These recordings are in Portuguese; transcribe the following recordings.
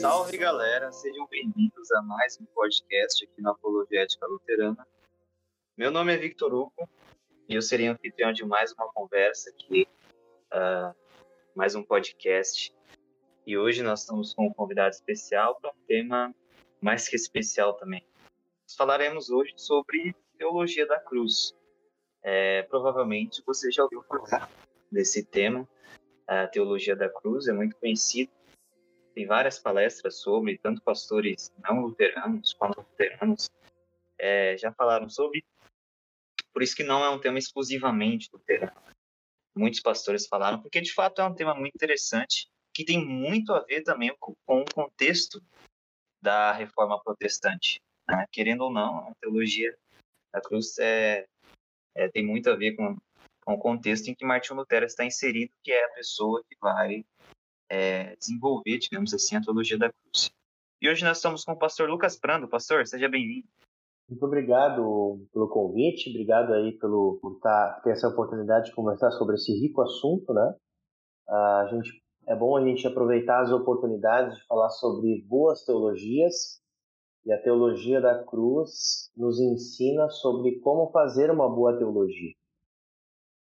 Salve galera, sejam bem-vindos a mais um podcast aqui na Apologética Luterana. Meu nome é Victor Hugo e eu serei anfitrião de mais uma conversa aqui, ah, mais um podcast. E hoje nós estamos com um convidado especial para um tema mais que especial também. Nós falaremos hoje sobre teologia da cruz. É, provavelmente você já ouviu falar desse tema. A teologia da cruz é muito conhecido tem várias palestras sobre, tanto pastores não luteranos quanto luteranos é, já falaram sobre. Por isso que não é um tema exclusivamente luterano. Muitos pastores falaram, porque de fato é um tema muito interessante, que tem muito a ver também com o contexto da reforma protestante. né? Querendo ou não, a teologia da cruz é, é, tem muito a ver com, com o contexto em que Martinho Lutero está inserido, que é a pessoa que vai é, desenvolver, digamos assim, a teologia da cruz. E hoje nós estamos com o pastor Lucas Prando. Pastor, seja bem-vindo. Muito obrigado pelo convite, obrigado aí pelo, por tá, ter essa oportunidade de conversar sobre esse rico assunto, né? A gente, é bom a gente aproveitar as oportunidades de falar sobre boas teologias e a teologia da cruz nos ensina sobre como fazer uma boa teologia,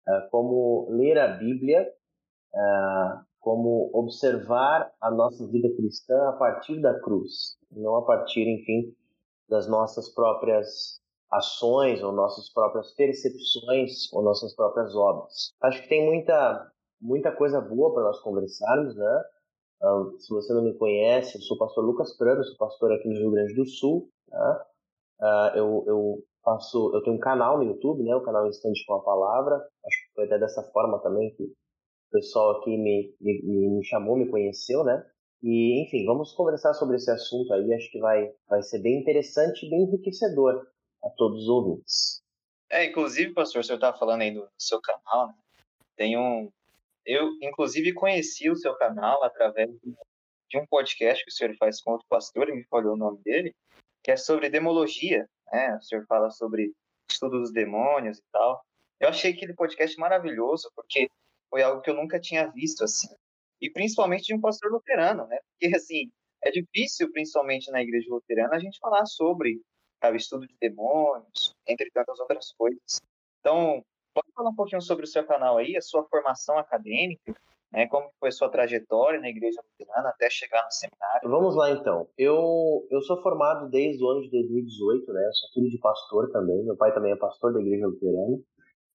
Ah, como ler a Bíblia, ah, como observar a nossa vida cristã a partir da cruz, não a partir, enfim, das nossas próprias ações ou nossas próprias percepções ou nossas próprias obras. Acho que tem muita muita coisa boa para nós conversarmos, né? Ah, se você não me conhece, eu sou o pastor Lucas Prano, sou pastor aqui no Rio Grande do Sul, tá? Ah, eu, eu faço, eu tenho um canal no YouTube, né? O canal Instante com a Palavra. Acho que foi até dessa forma também que o pessoal aqui me, me, me chamou, me conheceu, né? E, enfim, vamos conversar sobre esse assunto aí. Acho que vai, vai ser bem interessante e bem enriquecedor a todos os ouvintes. É, inclusive, pastor, o senhor estava falando aí do seu canal, né? Tem um... Eu, inclusive, conheci o seu canal através de um podcast que o senhor faz com outro pastor, e me falou o nome dele, que é sobre demologia, né? O senhor fala sobre estudo dos demônios e tal. Eu achei aquele podcast maravilhoso, porque foi algo que eu nunca tinha visto, assim. E principalmente de um pastor luterano, né? Porque, assim, é difícil, principalmente na igreja luterana, a gente falar sobre sabe, estudo de demônios, entre tantas outras coisas. Então, pode falar um pouquinho sobre o seu canal aí, a sua formação acadêmica, né? Como foi sua trajetória na igreja luterana até chegar no seminário? Vamos lá então. Eu, eu sou formado desde o ano de 2018, né? Sou filho de pastor também. Meu pai também é pastor da igreja luterana.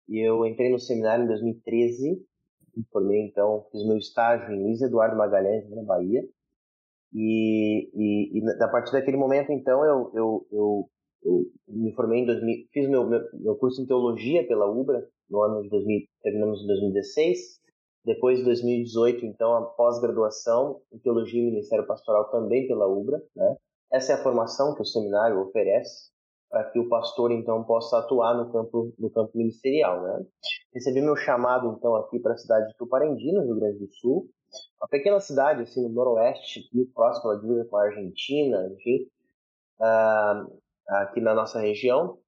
E eu entrei no seminário em 2013. Me formei então, fiz meu estágio em Luiz Eduardo Magalhães, na Bahia. E, e, e a partir daquele momento então eu, eu, eu, eu me formei em 2000, fiz meu, meu, curso em teologia pela UBRA no ano de 2000, terminamos em 2016. Depois de 2018, então, a pós-graduação em Teologia e Ministério Pastoral também pela UBRA. Né? Essa é a formação que o seminário oferece para que o pastor, então, possa atuar no campo, no campo ministerial. Né? Recebi meu chamado, então, aqui para a cidade de Tuparendi, no Rio Grande do Sul. Uma pequena cidade, assim, no noroeste, aqui, próximo à divisa com a Argentina, enfim, uh, aqui na nossa região.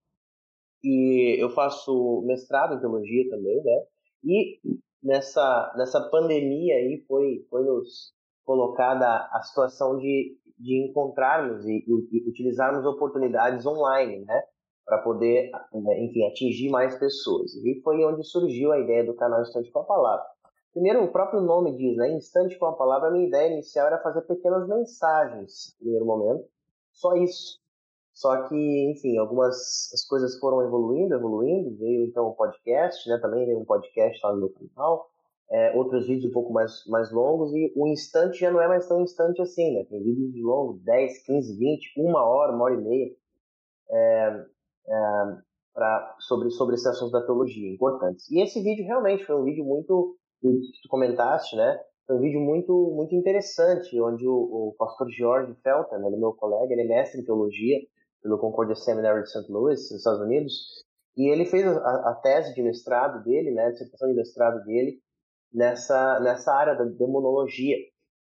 E eu faço mestrado em teologia também, né? E nessa, nessa pandemia aí foi, foi nos colocada a situação de, de encontrarmos e, e utilizarmos oportunidades online, né? Para poder, enfim, atingir mais pessoas. E foi onde surgiu a ideia do canal Instante com a Palavra. Primeiro, o próprio nome diz, né? Instante com a Palavra, a minha ideia inicial era fazer pequenas mensagens, primeiro momento. Só isso. Só que, enfim, algumas as coisas foram evoluindo, evoluindo. Veio então o podcast, né? Também veio um podcast lá no meu canal. É, outros vídeos um pouco mais, mais longos. E o instante já não é mais tão instante assim, né? Tem vídeos de longo, 10, 15, 20, uma hora, uma hora e meia. É, é, pra, sobre, sobre esses assuntos da teologia, importantes. E esse vídeo realmente foi um vídeo muito, que tu comentaste, né? Foi um vídeo muito, muito interessante, onde o, o pastor George Felton, né, meu colega, ele é mestre em teologia, pelo Concordia Seminary de St. Louis, nos Estados Unidos, e ele fez a, a tese de mestrado dele, né, a dissertação de mestrado dele, nessa, nessa área da demonologia.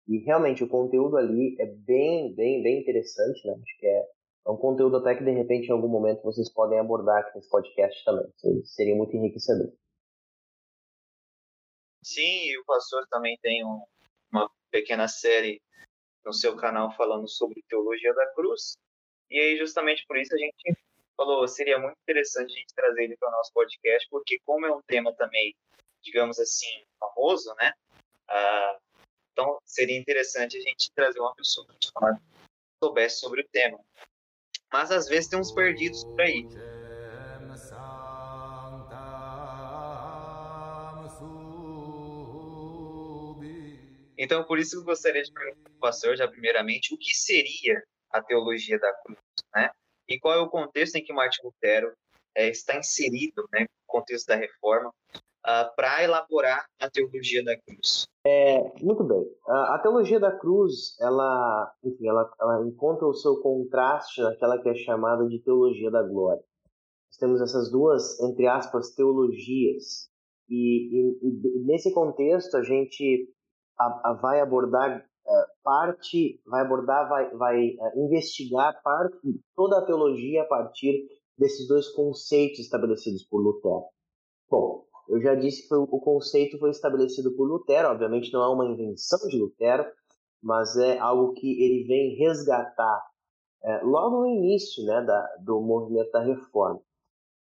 E realmente o conteúdo ali é bem, bem, bem interessante, né? Acho que é É um conteúdo até que de repente em algum momento vocês podem abordar aqui nesse podcast também. Seria muito enriquecedor. Sim, e o pastor também tem um, uma pequena série no seu canal falando sobre teologia da cruz. E aí, justamente por isso, a gente falou, seria muito interessante a gente trazer ele para o nosso podcast, porque como é um tema também, digamos assim, famoso, né? Ah, então, seria interessante a gente trazer uma pessoa que soubesse sobre o tema. Mas, às vezes, tem uns perdidos por aí. Então, por isso eu gostaria de perguntar para o pastor, já primeiramente, o que seria a teologia da cruz, né? E qual é o contexto em que Martin Lutero é, está inserido, né, no contexto da reforma, uh, para elaborar a teologia da cruz? É, muito bem. A, teologia da cruz, ela, enfim, ela, ela encontra o seu contraste naquela que é chamada de teologia da glória. Nós temos essas duas, entre aspas, teologias. E, e, e nesse contexto, a gente a, a vai abordar parte, vai abordar, vai, vai uh, investigar parte, toda a teologia a partir desses dois conceitos estabelecidos por Lutero. Bom, eu já disse que o, o conceito foi estabelecido por Lutero, obviamente não é uma invenção de Lutero, mas é algo que ele vem resgatar é, logo no início né, da, do movimento da reforma.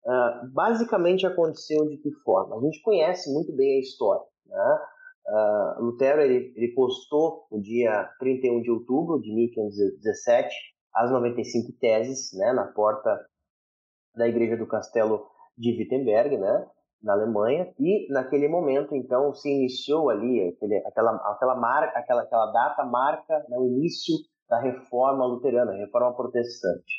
Uh, basicamente aconteceu de que forma? A gente conhece muito bem a história. Né? Uh, Lutero ele, ele, postou no dia 31 de outubro de 1517 as 95 teses né, na porta da igreja do castelo de Wittenberg, né, na Alemanha, e naquele momento então se iniciou ali aquele, aquela, aquela, marca, aquela, aquela data marca né, o início da reforma luterana, reforma protestante.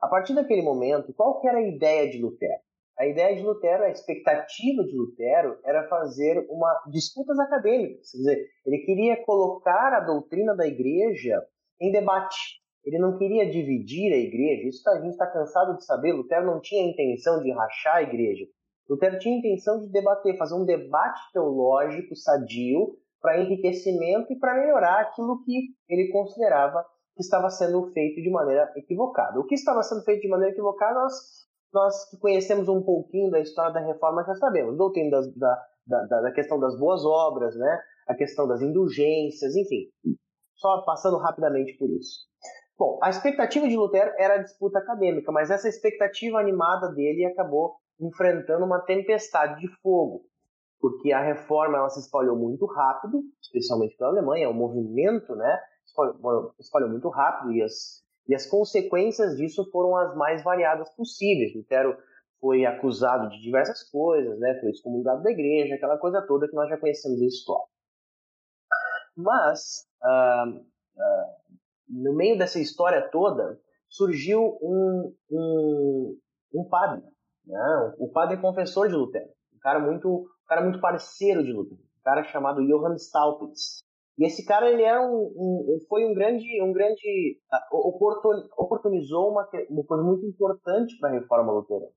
A partir daquele momento, qual que era a ideia de Lutero? A ideia de Lutero, a expectativa de Lutero era fazer uma disputas acadêmicas, quer dizer, ele queria colocar a doutrina da igreja em debate. Ele não queria dividir a igreja, isso tá, a gente está cansado de saber. Lutero não tinha a intenção de rachar a igreja. Lutero tinha a intenção de debater, fazer um debate teológico sadio para enriquecimento e para melhorar aquilo que ele considerava que estava sendo feito de maneira equivocada. O que estava sendo feito de maneira equivocada, nós nós que conhecemos um pouquinho da história da reforma já sabemos. Doutrina das, da, da, da, questão das boas obras, né? a questão das indulgências, enfim. Só passando rapidamente por isso. Bom, a expectativa de Lutero era a disputa acadêmica, mas essa expectativa animada dele acabou enfrentando uma tempestade de fogo, porque a reforma ela se espalhou muito rápido, especialmente pela Alemanha, o movimento né, espalhou, espalhou muito rápido e as e as consequências disso foram as mais variadas possíveis. Lutero foi acusado de diversas coisas, né? foi excomungado da igreja, aquela coisa toda que nós já conhecemos a história. Mas, uh, uh, no meio dessa história toda, surgiu um, um, um padre, né? o padre confessor de Lutero, um cara muito, um cara muito parceiro de Lutero, um cara chamado Johann Staupitz. E esse cara ele era um, um foi um grande um grande oportunizou uma, uma coisa muito importante para a reforma luterana.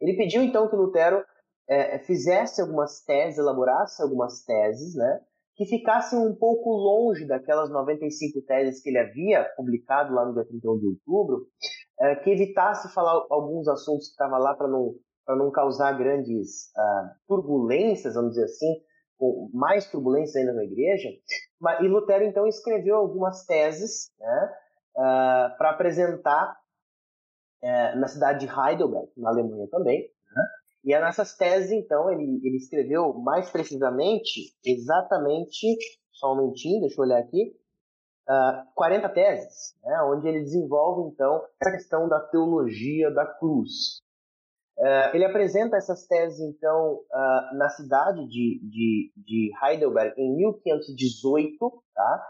Ele pediu então que Lutero é, fizesse algumas teses, elaborasse algumas teses, né, que ficassem um pouco longe daquelas 95 teses que ele havia publicado lá no dia 31 de outubro, é, que evitasse falar alguns assuntos que estavam lá para não para não causar grandes uh, turbulências, vamos dizer assim, com mais turbulências ainda na igreja, e Lutero então escreveu algumas teses né, uh, para apresentar uh, na cidade de Heidelberg, na Alemanha também. Né? E é nessas teses então ele, ele escreveu mais precisamente, exatamente, só um momentinho, deixa eu olhar aqui, uh, 40 teses, né, onde ele desenvolve então essa questão da teologia da cruz. Uh, ele apresenta essas teses, então, uh, na cidade de, de, de, Heidelberg em 1518, tá?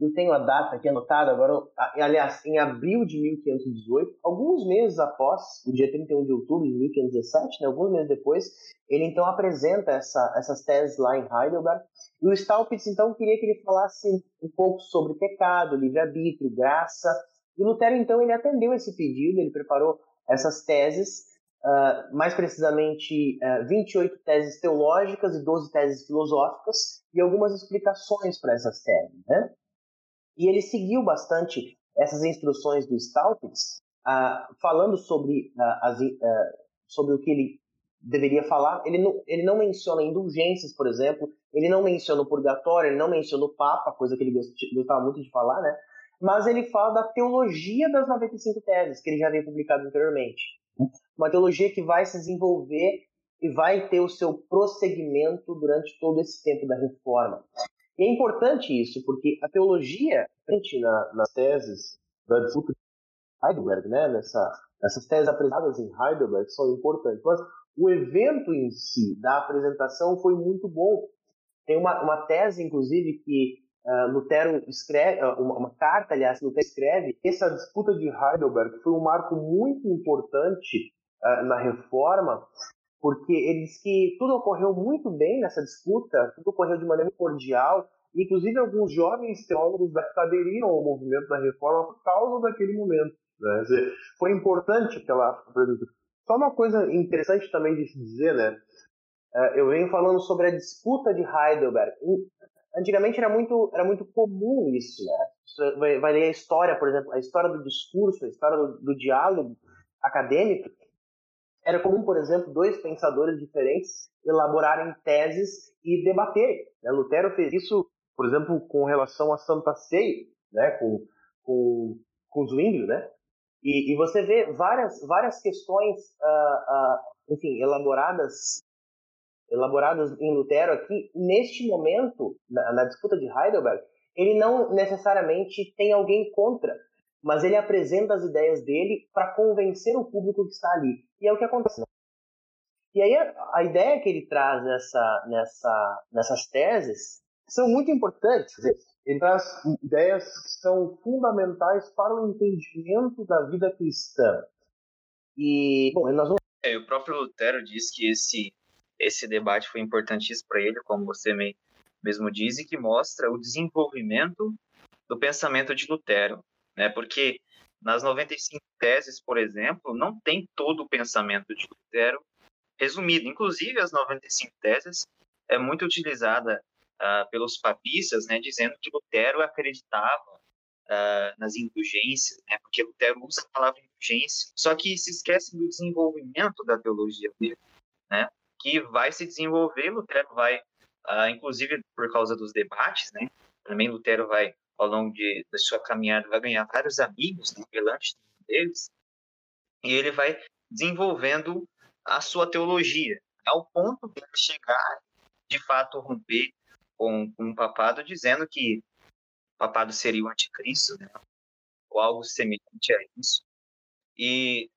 Eu tenho a data aqui anotada agora, aliás, em abril de 1518, alguns meses após o dia 31 de outubro de 1517, né, alguns meses depois, ele então apresenta essa, essas teses lá em Heidelberg. E o Staupitz então queria que ele falasse um pouco sobre pecado, livre-arbítrio, graça. E Lutero então ele atendeu esse pedido, ele preparou essas teses, uh, mais precisamente uh, ah, 28 teses teológicas e 12 teses filosóficas, e algumas explicações para essas teses. Né? E ele seguiu bastante essas instruções do Staupitz, uh, falando sobre, uh, as, uh, sobre o que ele deveria falar, ele não, ele não menciona indulgências, por exemplo, ele não menciona o purgatório, ele não menciona o Papa, coisa que ele gostava muito de falar, né? Mas ele fala da teologia das 95 teses, que ele já havia publicado anteriormente. Uma teologia que vai se desenvolver e vai ter o seu prosseguimento durante todo esse tempo da reforma. E é importante isso, porque a teologia, na, nas teses da disputa de Heidelberg, né, nessa, essas teses apresentadas em Heidelberg são importantes, mas o evento em si da apresentação foi muito bom. Tem uma, uma tese, inclusive, que uh, Lutero escreve, uh, uma, uma, carta, aliás, Lutero escreve, essa disputa de Heidelberg foi um marco muito importante uh, na reforma, porque ele diz que tudo ocorreu muito bem nessa disputa, tudo ocorreu de maneira cordial, inclusive alguns jovens teólogos aderiram ao movimento da reforma por causa daquele momento. Né? Dizer, foi importante aquela Só uma coisa interessante também de se dizer, né? É, eu venho falando sobre a disputa de Heidelberg. Antigamente era muito, era muito comum isso, né? Vai, vai ler a história, por exemplo, a história do discurso, a história do, do diálogo acadêmico, era comum, por exemplo, dois pensadores diferentes elaborarem teses e debaterem. Né? Lutero fez isso, por exemplo, com relação a Santa Ceia, né? com, com, com Zwingli, né? E, e, você vê várias, várias questões, uh, uh, enfim, elaboradas elaboradas em Lutero aqui, neste momento, na, na disputa de Heidelberg, ele não necessariamente tem alguém contra, mas ele apresenta as ideias dele para convencer o público que está ali. E é o que acontece. E aí a, a, ideia que ele traz nessa, nessa, nessas teses são muito importantes. Ele traz ideias que são fundamentais para o entendimento da vida cristã. E, bom, nós vamos... É, o próprio Lutero diz que esse, esse debate foi importantíssimo para ele, como você mesmo diz, e que mostra o desenvolvimento do pensamento de Lutero né? Porque nas 95 teses, por exemplo, não tem todo o pensamento de Lutero resumido. Inclusive, as 95 teses é muito utilizada uh, pelos papistas, né, dizendo que Lutero acreditava uh, nas indulgências, né, porque Lutero usa a palavra indulgência, só que se esquece do desenvolvimento da teologia dele, né, que vai se desenvolver, Lutero vai, uh, inclusive por causa dos debates, né, também Lutero vai ao longo de, da sua caminhada, vai ganhar vários amigos, né, relantes deles, e ele vai desenvolvendo a sua teologia, ao ponto de chegar, de fato, romper com, com papado, dizendo que o papado seria o anticristo, né, ou algo semelhante a isso. E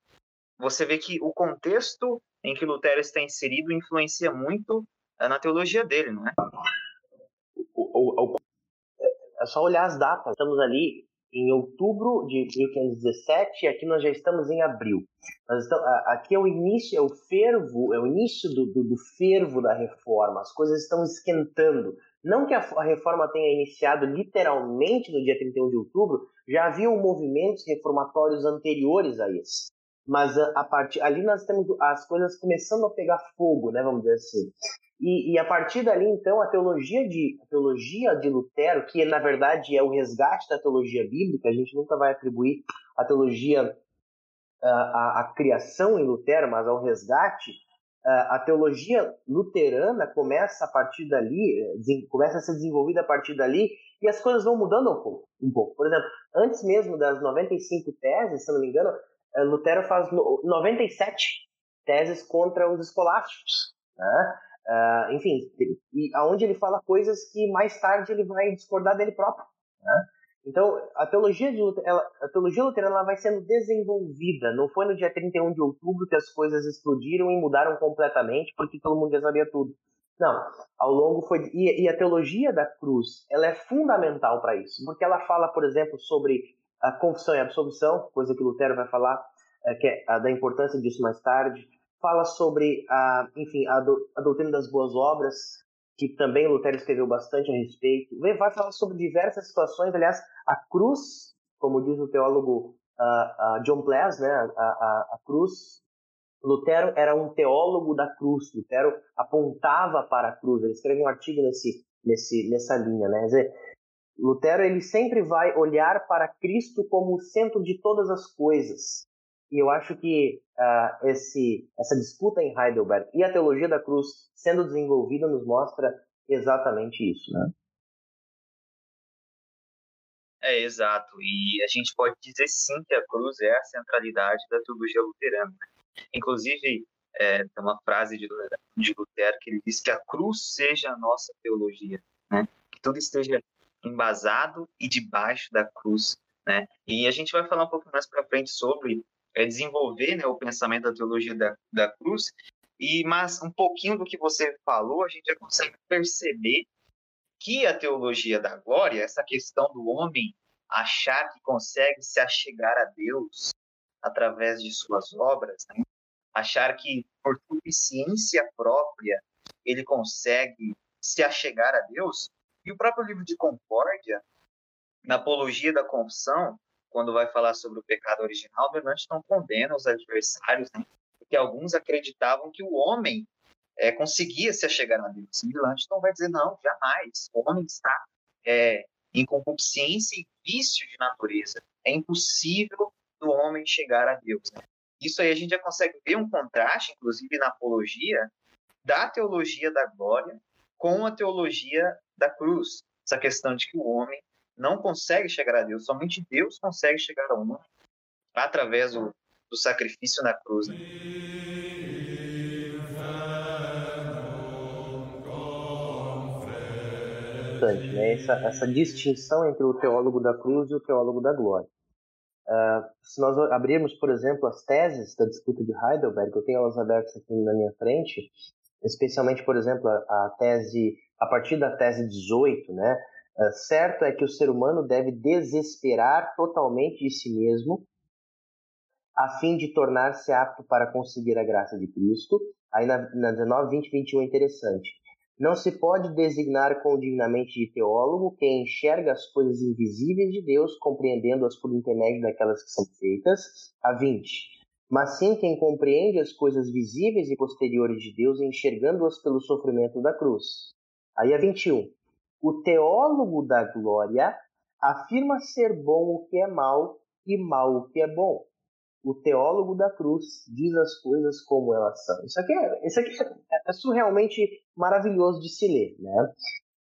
você vê que o contexto em que Lutero está inserido influencia muito eh, na teologia dele, não é? O, o, é só olhar as datas. Estamos ali em outubro de 1517 e aqui nós já estamos em abril. Aqui é o início, é o fervo, é o início do, do, do, fervo da reforma. As coisas estão esquentando. Não que a, a reforma tenha iniciado literalmente no dia 31 de outubro, já haviam movimentos reformatórios anteriores a esse. Mas a, a partir ali nós temos as coisas começando a pegar fogo, né, vamos dizer assim. E, e, a partir dali, então, a teologia de a teologia de Lutero, que na verdade é o resgate da teologia bíblica, a gente nunca vai atribuir a teologia a, a criação em Lutero, mas ao resgate. A teologia luterana começa a partir dali, eh, começa a ser desenvolvida a partir dali, e as coisas vão mudando um pouco. Um pouco. Por exemplo, antes mesmo das 95 teses, se não me engano, Lutero faz 97 teses contra os escolásticos. Né? Uh, enfim, e aonde ele fala coisas que mais tarde ele vai discordar dele próprio. Né? Então, a teologia, de Lutero, ela, a teologia luterana ela vai sendo desenvolvida. Não foi no dia 31 de outubro que as coisas explodiram e mudaram completamente porque todo mundo já sabia tudo. Não, ao longo foi. E, e a teologia da cruz ela é fundamental para isso, porque ela fala, por exemplo, sobre a confissão e a absolvição, coisa que Lutero vai falar, é, que é a da importância disso mais tarde. Fala sobre a, enfim, a, do, a doutrina das boas obras, que também Lutero escreveu bastante a respeito. Vai falar sobre diversas situações, aliás, a cruz, como diz o teólogo uh, uh, John Plass, né, a, a, a, cruz, Lutero era um teólogo da cruz, Lutero apontava para a cruz, ele escreve um artigo nesse, nesse, nessa linha, né, dizer, Lutero ele sempre vai olhar para Cristo como o centro de todas as coisas. E eu acho que uh, esse, essa disputa em Heidelberg e a teologia da cruz sendo desenvolvida nos mostra exatamente isso, né? É, exato. E a gente pode dizer sim que a cruz é a centralidade da teologia luterana. Inclusive, é, uma frase de, de Lutero que ele diz que a cruz seja a nossa teologia, né? Que tudo esteja embasado e debaixo da cruz, né? E a gente vai falar um pouco mais para frente sobre é, desenvolver né, o pensamento da teologia da, da cruz, e mas um pouquinho do que você falou, a gente já consegue perceber que a teologia da glória, essa questão do homem achar que consegue se achegar a Deus através de suas obras, né? achar que por suficiência própria ele consegue se achegar a Deus. E o próprio livro de Concórdia, na Apologia da Confissão, quando vai falar sobre o pecado original, Melanchthon não condena os adversários, né? porque alguns acreditavam que o homem é, conseguia se achegar a Deus. E Melanchthon vai dizer, não, jamais. O homem está é, em concupiscência e vício de natureza. É impossível do homem chegar a Deus. Né? Isso aí a gente já consegue ver um contraste, inclusive na apologia, da teologia da glória com a teologia da cruz. Essa questão de que o homem não consegue chegar a Deus, somente Deus consegue chegar ao homem através do, do sacrifício na cruz. Né? Né? Essa, essa distinção entre o teólogo da cruz e o teólogo da glória. Uh, se nós abrirmos, por exemplo, as teses da disputa de Heidelberg, eu tenho elas abertas aqui na minha frente, especialmente, por exemplo, a, a tese, a partir da tese 18, né? Uh, certo é que o ser humano deve desesperar totalmente de si mesmo, a fim de tornar-se apto para conseguir a graça de Cristo. Aí na, na 19, 20, 21 é interessante. Não se pode designar condignamente de teólogo quem enxerga as coisas invisíveis de Deus, compreendendo-as por intermédio daquelas que são feitas. A 20. Mas sim quem compreende as coisas visíveis e posteriores de Deus, enxergando-as pelo sofrimento da cruz. Aí a 21. O teólogo da glória afirma ser bom o que é mal e mal o que é bom o teólogo da cruz diz as coisas como elas são. Isso aqui é, isso aqui é, é surrealmente maravilhoso de se ler, né?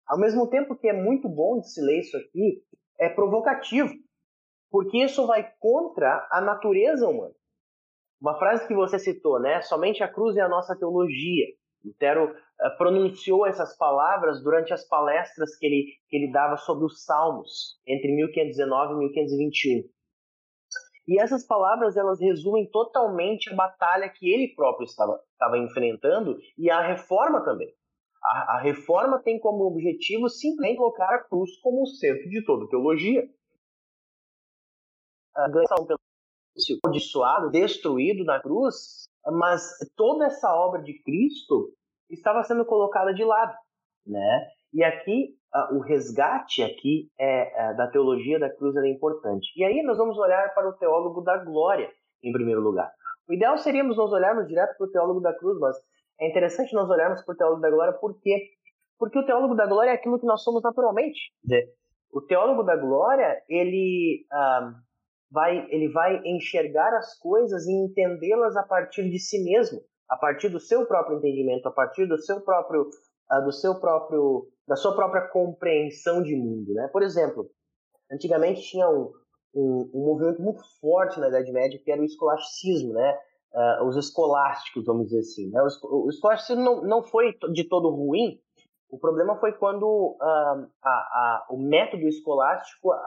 Ao mesmo tempo que é muito bom de se ler isso aqui, é provocativo, porque isso vai contra a natureza humana. Uma frase que você citou, né? Somente a cruz é a nossa teologia. Lutero uh, pronunciou essas palavras durante as palestras que ele, que ele dava sobre os Salmos, entre 1519 e 1521. E essas palavras elas resumem totalmente a batalha que ele próprio estava, estava enfrentando e a reforma também. A, a reforma tem como objetivo simplesmente colocar a cruz como o centro de toda teologia. A ganhação pelo destruído na cruz, mas toda essa obra de Cristo estava sendo colocada de lado, né? E aqui o resgate aqui é, uh, da teologia da cruz é importante. E aí nós vamos olhar para o teólogo da glória em primeiro lugar. O ideal seríamos nós olharmos direto para o teólogo da cruz, mas é interessante nós olharmos para o teólogo da glória por quê? Porque o teólogo da glória é aquilo que nós somos naturalmente. O teólogo da glória ele uh, vai ele vai enxergar as coisas e entendê-las a partir de si mesmo, a partir do seu próprio entendimento, a partir do seu próprio do seu próprio, da sua própria compreensão de mundo, né? Por exemplo, antigamente tinha um, um, um movimento muito forte na Idade Média que era o escolasticismo, né? Uh, os escolásticos, vamos dizer assim. Né? O, o escolasticismo não, não foi de todo ruim. O problema foi quando uh, a, a, o método escolástico a,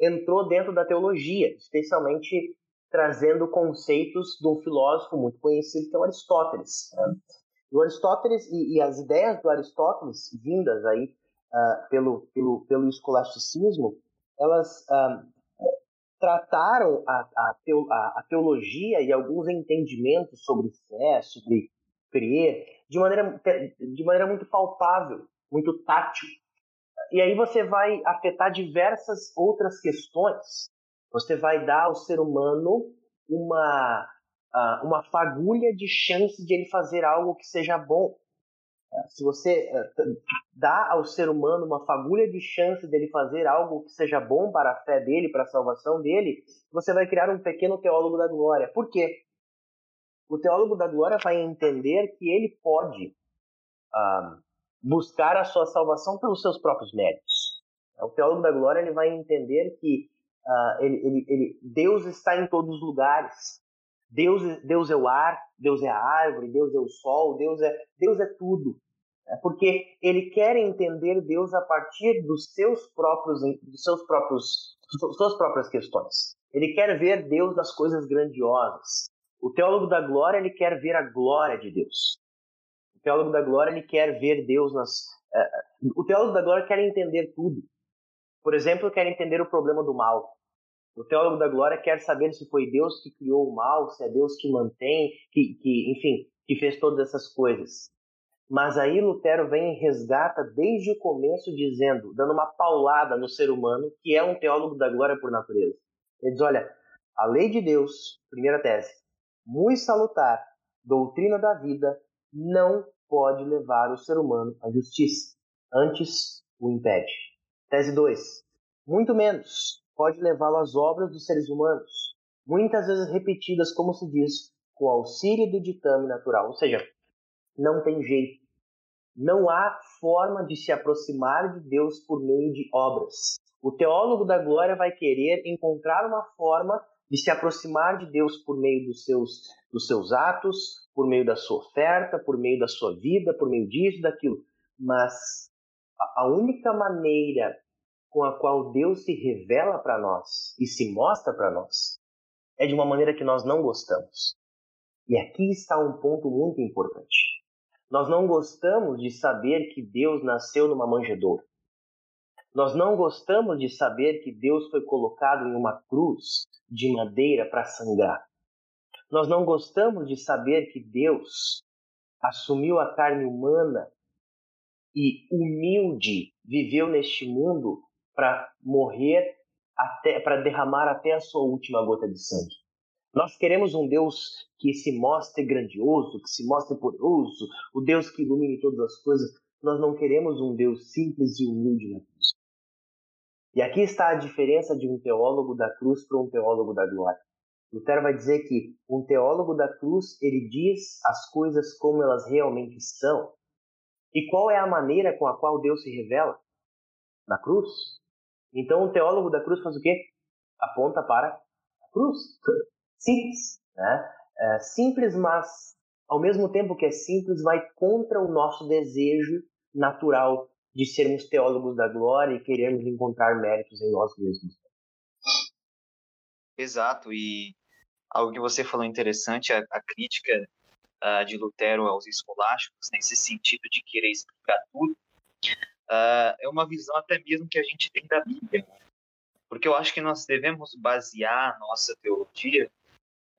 entrou dentro da teologia, especialmente trazendo conceitos de um filósofo muito conhecido que é o Aristóteles. Né? O Aristóteles e, e, as ideias do Aristóteles vindas aí uh, pelo, pelo, pelo escolasticismo, elas uh, trataram a, a, teo, a, teologia e alguns entendimentos sobre fé, sobre crer, de maneira, de maneira muito palpável, muito tátil. E aí você vai afetar diversas outras questões. Você vai dar ao ser humano uma uma fagulha de chance de ele fazer algo que seja bom. Se você dá ao ser humano uma fagulha de chance dele fazer algo que seja bom para a fé dele, para a salvação dele, você vai criar um pequeno teólogo da glória. Por quê? O teólogo da glória vai entender que ele pode ah, buscar a sua salvação pelos seus próprios méritos. O teólogo da glória ele vai entender que uh, ele, ele, ele, Deus está em todos os lugares. Deus, Deus é o ar, Deus é a árvore, Deus é o sol, Deus é, Deus é tudo. É porque ele quer entender Deus a partir dos seus próprios, dos seus próprios, suas próprias questões. Ele quer ver Deus das coisas grandiosas. O teólogo da glória ele quer ver a glória de Deus. O teólogo da glória ele quer ver Deus nas. Uh, o teólogo da glória quer entender tudo. Por exemplo, quer entender o problema do mal. O teólogo da glória quer saber se foi Deus que criou o mal, se é Deus que mantém, que, que enfim, que fez todas essas coisas. Mas aí Lutero vem e resgata desde o começo, dizendo, dando uma paulada no ser humano, que é um teólogo da glória por natureza. Ele diz: olha, a lei de Deus, primeira tese, muito salutar, doutrina da vida, não pode levar o ser humano à justiça. Antes, o impede. Tese 2. Muito menos pode levá-lo às obras dos seres humanos, muitas vezes repetidas, como se diz, com auxílio do ditame natural. Ou seja, não tem jeito. Não há forma de se aproximar de Deus por meio de obras. O teólogo da glória vai querer encontrar uma forma de se aproximar de Deus por meio dos seus, dos seus atos, por meio da sua oferta, por meio da sua vida, por meio disso, daquilo. Mas a única maneira com a qual Deus se revela para nós e se mostra para nós é de uma maneira que nós não gostamos. E aqui está um ponto muito importante. Nós não gostamos de saber que Deus nasceu numa manjedoura. Nós não gostamos de saber que Deus foi colocado em uma cruz de madeira para sangrar. Nós não gostamos de saber que Deus assumiu a carne humana e humilde viveu neste mundo para morrer até para derramar até a sua última gota de sangue. Nós queremos um Deus que se mostre grandioso, que se mostre poderoso, o Deus que ilumine todas as coisas. Nós não queremos um Deus simples e humilde na cruz. E aqui está a diferença de um teólogo da cruz para um teólogo da glória. Lutero vai dizer que um teólogo da cruz, ele diz as coisas como elas realmente são. E qual é a maneira com a qual Deus se revela? Na cruz. Então o teólogo da cruz faz o quê? Aponta para a cruz. Simples, né? É simples, mas ao mesmo tempo que é simples, vai contra o nosso desejo natural de sermos teólogos da glória e queremos encontrar méritos em nós mesmos. Exato, e algo que você falou interessante, a, a crítica uh, de Lutero aos escolásticos, nesse sentido de querer explicar tudo, uh, é uma visão até mesmo que a gente tem da Bíblia. Porque eu acho que nós devemos basear a nossa teologia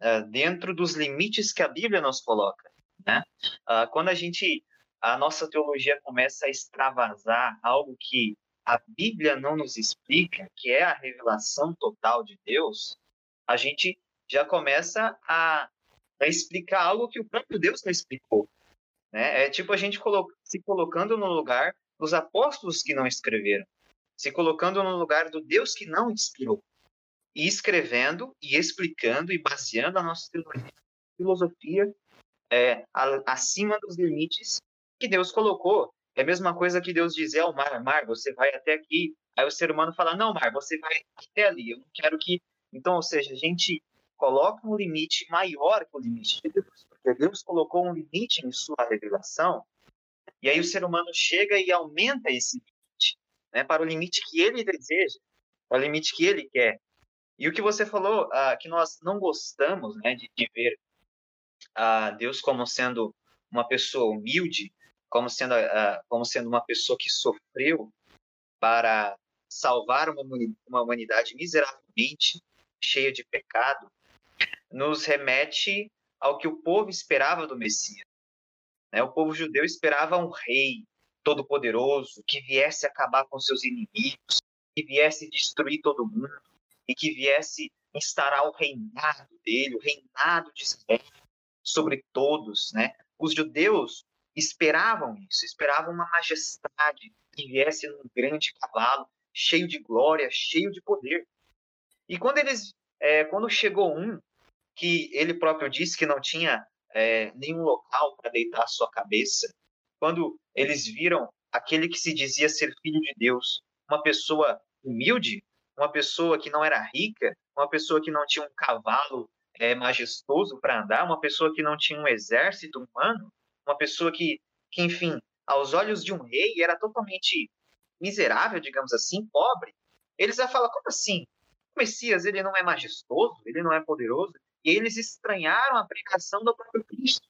uh, dentro dos limites que a Bíblia nos coloca. Né? quando a gente a nossa teologia começa a extravasar algo que a Bíblia não nos explica, que é a revelação total de Deus, a gente já começa a, a explicar algo que o próprio Deus não explicou. Né? É tipo a gente colo se colocando no lugar dos apóstolos que não escreveram, se colocando no lugar do Deus que não inspirou, e escrevendo e explicando e baseando a nossa filosofia é, acima dos limites que Deus colocou. É a mesma coisa que Deus dizer ao mar, mar, você vai até aqui. Aí o ser humano fala, não, mar, você vai até ali. Eu não quero que. Então, ou seja, a gente coloca um limite maior que o limite de Deus. Porque Deus colocou um limite em sua revelação. E aí o ser humano chega e aumenta esse limite, né, para o limite que ele deseja, para o limite que ele quer. E o que você falou, uh, que nós não gostamos né, de, de ver uh, Deus como sendo uma pessoa humilde, como sendo, como sendo uma pessoa que sofreu para salvar uma, uma humanidade miseravelmente cheia de pecado, nos remete ao que o povo esperava do Messias. Né? O povo judeu esperava um rei todo-poderoso que viesse acabar com seus inimigos, que viesse destruir todo mundo e que viesse instaurar o reinado dele, o reinado de Israel sobre todos, né? Os judeus esperavam isso, esperavam uma majestade que viesse num grande cavalo, cheio de glória, cheio de poder. E quando eles, é, quando chegou um que ele próprio disse que não tinha é, nenhum local para deitar a sua cabeça, quando eles viram aquele que se dizia ser filho de Deus, uma pessoa humilde, uma pessoa que não era rica, uma pessoa que não tinha um cavalo é, majestoso para andar, uma pessoa que não tinha um exército humano, uma pessoa que, que, enfim, aos olhos de um rei era totalmente miserável, digamos assim, pobre. Eles já falam, como assim? O Messias, ele não é majestoso, ele não é poderoso? E eles estranharam a pregação do próprio Cristo.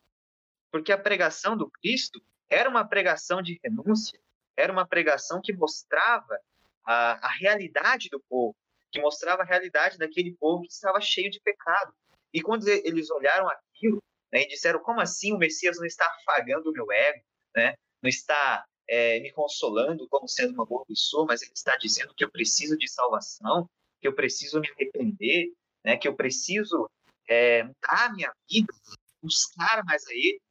Porque a pregação do Cristo era uma pregação de renúncia, era uma pregação que mostrava a, a realidade do povo, que mostrava a realidade daquele povo que estava cheio de pecado. E quando eles olharam aquilo né, e disseram: como assim o Messias não está afagando o meu ego, né, não está é, me consolando como sendo uma boa pessoa, mas ele está dizendo que eu preciso de salvação, que eu preciso me arrepender, né, que eu preciso é, mudar a minha vida, buscar mais a ele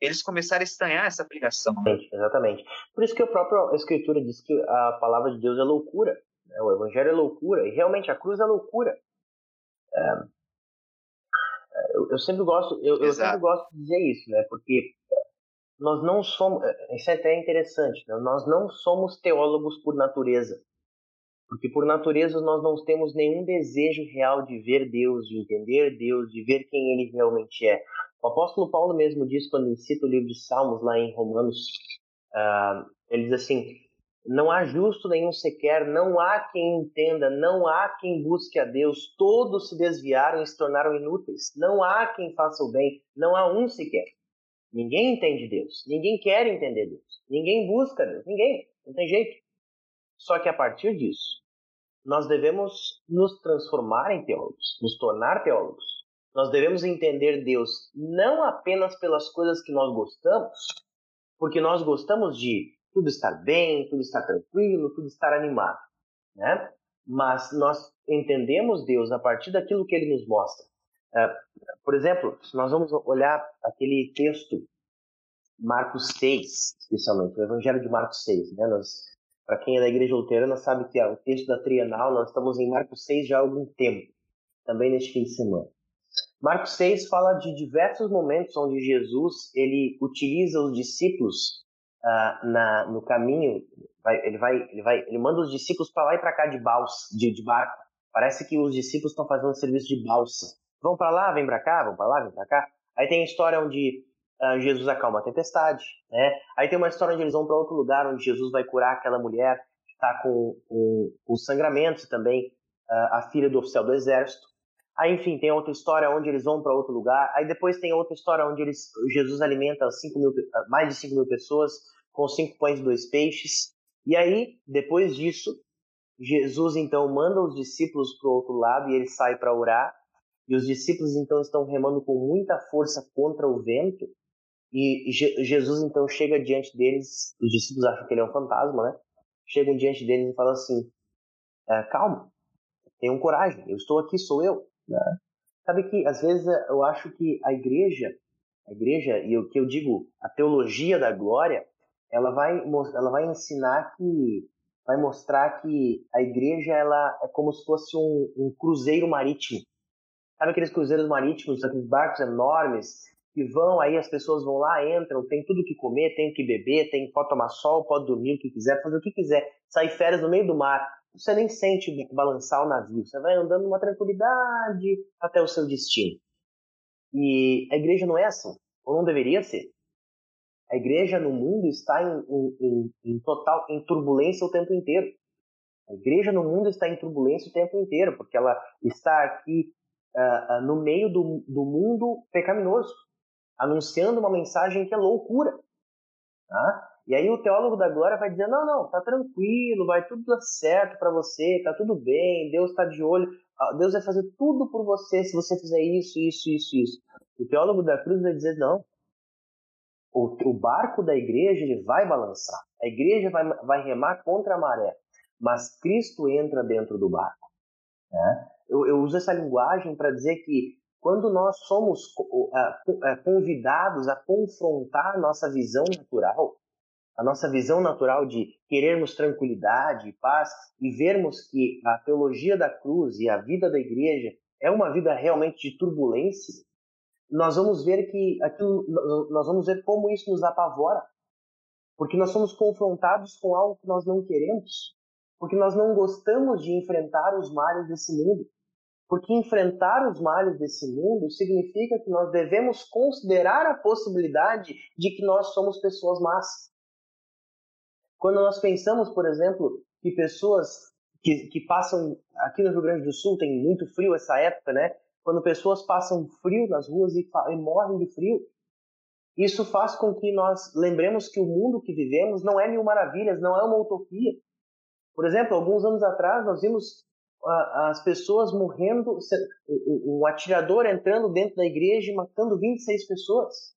eles começaram a estranhar essa pregação. Exatamente. Por isso que a própria Escritura diz que a palavra de Deus é loucura. Né? O Evangelho é loucura. E realmente a cruz é loucura. É... é eu, eu, sempre gosto, eu, eu, sempre gosto de dizer isso, né? Porque nós não somos, é, isso é até interessante, né? nós não somos teólogos por natureza. Porque por natureza nós não temos nenhum desejo real de ver Deus, de entender Deus, de ver quem Ele realmente é. O apóstolo Paulo mesmo diz, quando ele cita o livro de Salmos lá em Romanos, uh, ele diz assim: Não há justo nenhum sequer, não há quem entenda, não há quem busque a Deus, todos se desviaram e se tornaram inúteis, não há quem faça o bem, não há um sequer. Ninguém entende Deus, ninguém quer entender Deus, ninguém busca Deus, ninguém, não tem jeito. Só que a partir disso, nós devemos nos transformar em teólogos, nos tornar teólogos nós devemos entender Deus não apenas pelas coisas que nós gostamos, porque nós gostamos de tudo estar bem, tudo estar tranquilo, tudo estar animado, né? Mas nós entendemos Deus a partir daquilo que Ele nos mostra. Uh, por exemplo, se nós vamos olhar aquele texto, Marcos 6, especialmente, o Evangelho de Marcos 6, né? Para quem é da Igreja Luterana sabe que é o texto da Trienal, nós estamos em Marcos 6 já há algum tempo, também neste fim de semana. Marcos 6 fala de diversos momentos onde Jesus ele utiliza os discípulos uh, na, no caminho. Vai, ele, vai, ele, vai, ele manda os discípulos para lá e para cá de, balsa, de, de barco. Parece que os discípulos estão fazendo serviço de balsa. Vão para lá, vem para cá, vão para lá, vem para cá. Aí tem a história onde uh, Jesus acalma a tempestade. Né? Aí tem uma história onde eles vão para outro lugar, onde Jesus vai curar aquela mulher que está com, com sangramentos também, uh, a filha do oficial do exército. Aí, enfim, tem outra história onde eles vão para outro lugar. Aí depois tem outra história onde eles, Jesus alimenta mil, mais de 5 mil pessoas com cinco pães e dois peixes. E aí, depois disso, Jesus então manda os discípulos para o outro lado e ele sai para orar. E os discípulos então estão remando com muita força contra o vento. E Jesus então chega diante deles. Os discípulos acham que ele é um fantasma, né? Chegam diante deles e falam assim: é, Calma, tenham coragem, eu estou aqui, sou eu. Né? Sabe que às vezes eu acho que a igreja, a igreja e o que eu digo, a teologia da glória, ela vai ela vai ensinar que vai mostrar que a igreja ela é como se fosse um, um cruzeiro marítimo. Sabe aqueles cruzeiros marítimos, aqueles barcos enormes que vão aí as pessoas vão lá, entram, tem tudo que comer, tem que beber, tem pode tomar sol, pode dormir o que quiser, fazer o que quiser, sair férias no meio do mar você nem sente balançar o navio. Você vai andando numa tranquilidade até o seu destino. E a igreja não é assim, ou não deveria ser. A igreja no mundo está em, em, em, total em turbulência o tempo inteiro. A igreja no mundo está em turbulência o tempo inteiro, porque ela está aqui uh, uh, no meio do, do mundo pecaminoso, anunciando uma mensagem que é loucura. Tá? E aí o teólogo da glória vai dizer: não, não, tá tranquilo, vai tudo dar certo para você, tá tudo bem, Deus está de olho, Deus vai fazer tudo por você se você fizer isso, isso, isso, isso. O teólogo da cruz vai dizer: não. O, o barco da igreja ele vai balançar, a igreja vai, vai remar contra a maré, mas Cristo entra dentro do barco. Né? Eu, eu uso essa linguagem para dizer que quando nós somos convidados a confrontar nossa visão natural, a nossa visão natural de querermos tranquilidade e paz e vermos que a teologia da cruz e a vida da igreja é uma vida realmente de turbulência, nós vamos ver que aquilo, nós vamos ver como isso nos apavora, porque nós somos confrontados com algo que nós não queremos, porque nós não gostamos de enfrentar os males desse mundo, porque enfrentar os males desse mundo significa que nós devemos considerar a possibilidade de que nós somos pessoas más. Quando nós pensamos, por exemplo, que pessoas que, que passam aqui no Rio Grande do Sul tem muito frio essa época, né? Quando pessoas passam frio nas ruas e, e morrem de frio, isso faz com que nós lembremos que o mundo que vivemos não é mil maravilhas, não é uma utopia. Por exemplo, alguns anos atrás nós vimos as pessoas morrendo, um atirador entrando dentro da igreja e matando 26 pessoas.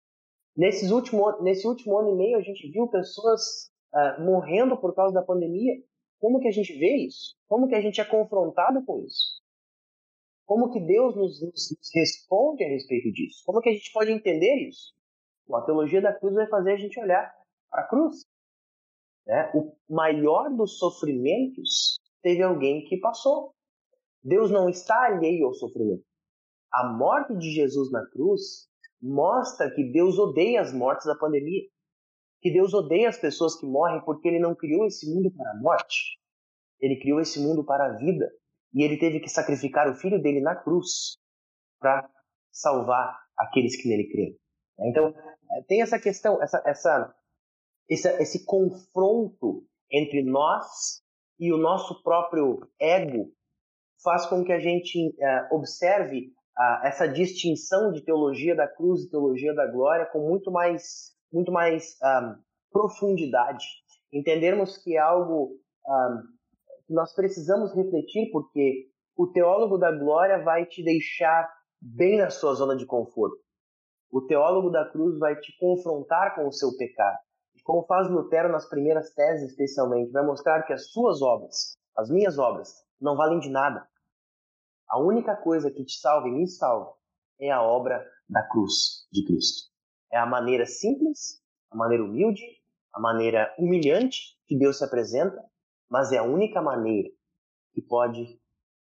Nesses último, nesse último ano e meio a gente viu pessoas uh, morrendo por causa da pandemia. Como que a gente vê isso? Como que a gente é confrontado com isso? Como que Deus nos, nos, nos responde a respeito disso? Como que a gente pode entender isso? Bom, a teologia da cruz vai fazer a gente olhar para a cruz. Né? O maior dos sofrimentos teve alguém que passou. Deus não está alheio ao sofrimento. A morte de Jesus na cruz mostra que Deus odeia as mortes da pandemia que Deus odeia as pessoas que morrem porque ele não criou esse mundo para a morte. Ele criou esse mundo para a vida. E ele teve que sacrificar o filho dele na cruz para salvar aqueles que nele creem. Então, tem essa questão, essa, essa, essa, esse confronto entre nós e o nosso próprio ego faz com que a gente uh, observe uh, essa distinção de teologia da cruz e teologia da glória com muito mais muito mais um, profundidade, entendermos que é algo um, que nós precisamos refletir, porque o teólogo da glória vai te deixar bem na sua zona de conforto. O teólogo da cruz vai te confrontar com o seu pecado. Como faz Lutero nas primeiras teses, especialmente, vai mostrar que as suas obras, as minhas obras, não valem de nada. A única coisa que te salva e me salva é a obra da cruz de Cristo. É a maneira simples, a maneira humilde, a maneira humilhante que Deus se apresenta, mas é a única maneira que pode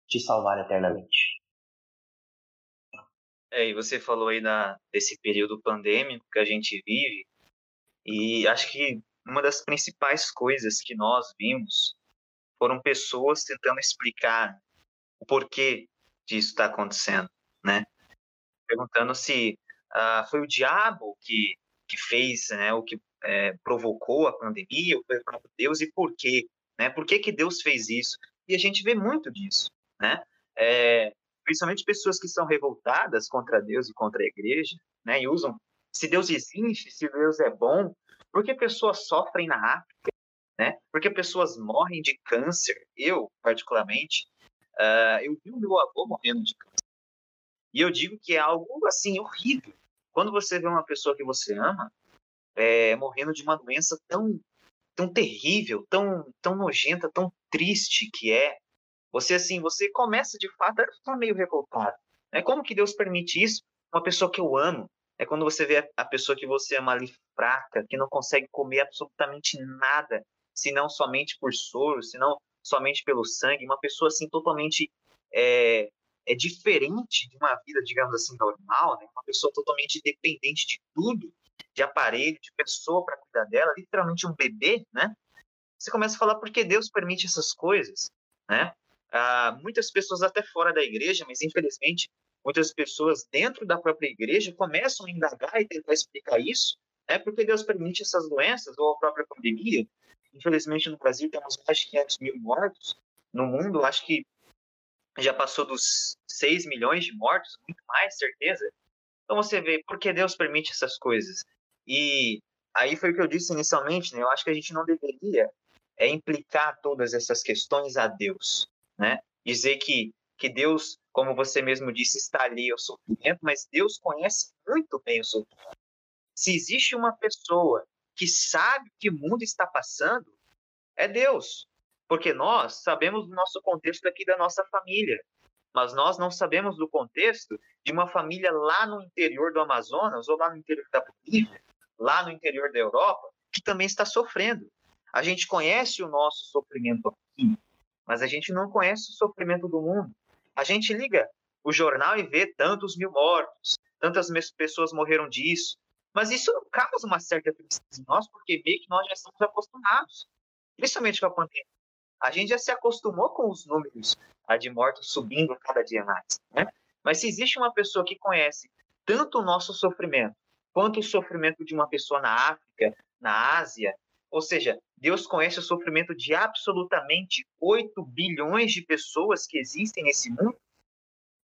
te salvar eternamente. É, e você falou aí da, desse período pandêmico que a gente vive, e acho que uma das principais coisas que nós vimos foram pessoas tentando explicar o porquê disso está acontecendo, né? Perguntando se ah, foi o diabo que, que fez, né, o que é, provocou a pandemia, ou foi o próprio Deus, e por quê? Né? Por que, que Deus fez isso? E a gente vê muito disso, né? É, principalmente pessoas que são revoltadas contra Deus e contra a igreja, né? E usam, se Deus existe, se Deus é bom, por que pessoas sofrem na África, né? Porque pessoas morrem de câncer. Eu, particularmente, uh, eu vi o meu avô morrendo de câncer. E eu digo que é algo, assim, horrível. Quando você vê uma pessoa que você ama é, morrendo de uma doença tão, tão terrível, tão, tão nojenta, tão triste que é, você assim, você começa de fato a ficar meio revoltado. É como que Deus permite isso? Uma pessoa que eu amo. É quando você vê a pessoa que você ama ali fraca, que não consegue comer absolutamente nada, senão somente por soro, senão somente pelo sangue, uma pessoa assim totalmente é, é diferente de uma vida, digamos assim, normal, né? Uma pessoa totalmente dependente de tudo, de aparelho, de pessoa para cuidar dela, literalmente um bebê, né? Você começa a falar por que Deus permite essas coisas, né? Ah, muitas pessoas até fora da igreja, mas infelizmente muitas pessoas dentro da própria igreja começam a indagar e tentar explicar isso, né? Porque Deus permite essas doenças ou a própria pandemia. Infelizmente no Brasil temos mais de 500 mil mortos. No mundo, acho que já passou dos 6 milhões de mortos, muito mais, certeza. Então você vê por que Deus permite essas coisas. E aí foi o que eu disse inicialmente, né? Eu acho que a gente não deveria é, implicar todas essas questões a Deus, né? Dizer que, que Deus, como você mesmo disse, está ali ao sofrimento, mas Deus conhece muito bem o sofrimento. Se existe uma pessoa que sabe o que o mundo está passando, é Deus. Porque nós sabemos do nosso contexto aqui da nossa família. mas nós não sabemos do contexto de uma família lá no interior do Amazonas ou lá no interior da Bolívia, lá no interior da Europa, que também está sofrendo. A gente conhece o nosso sofrimento aqui, mas a gente não conhece o sofrimento do mundo. A gente liga o jornal e vê tantos mil mortos, tantas pessoas morreram disso, mas isso causa uma certa tristeza em nós, porque meio que nós já estamos acostumados, principalmente com a pandemia. A gente já se acostumou com os números de mortos subindo a cada dia mais. Né? Mas se existe uma pessoa que conhece tanto o nosso sofrimento, quanto o sofrimento de uma pessoa na África, na Ásia, ou seja, Deus conhece o sofrimento de absolutamente 8 bilhões de pessoas que existem nesse mundo.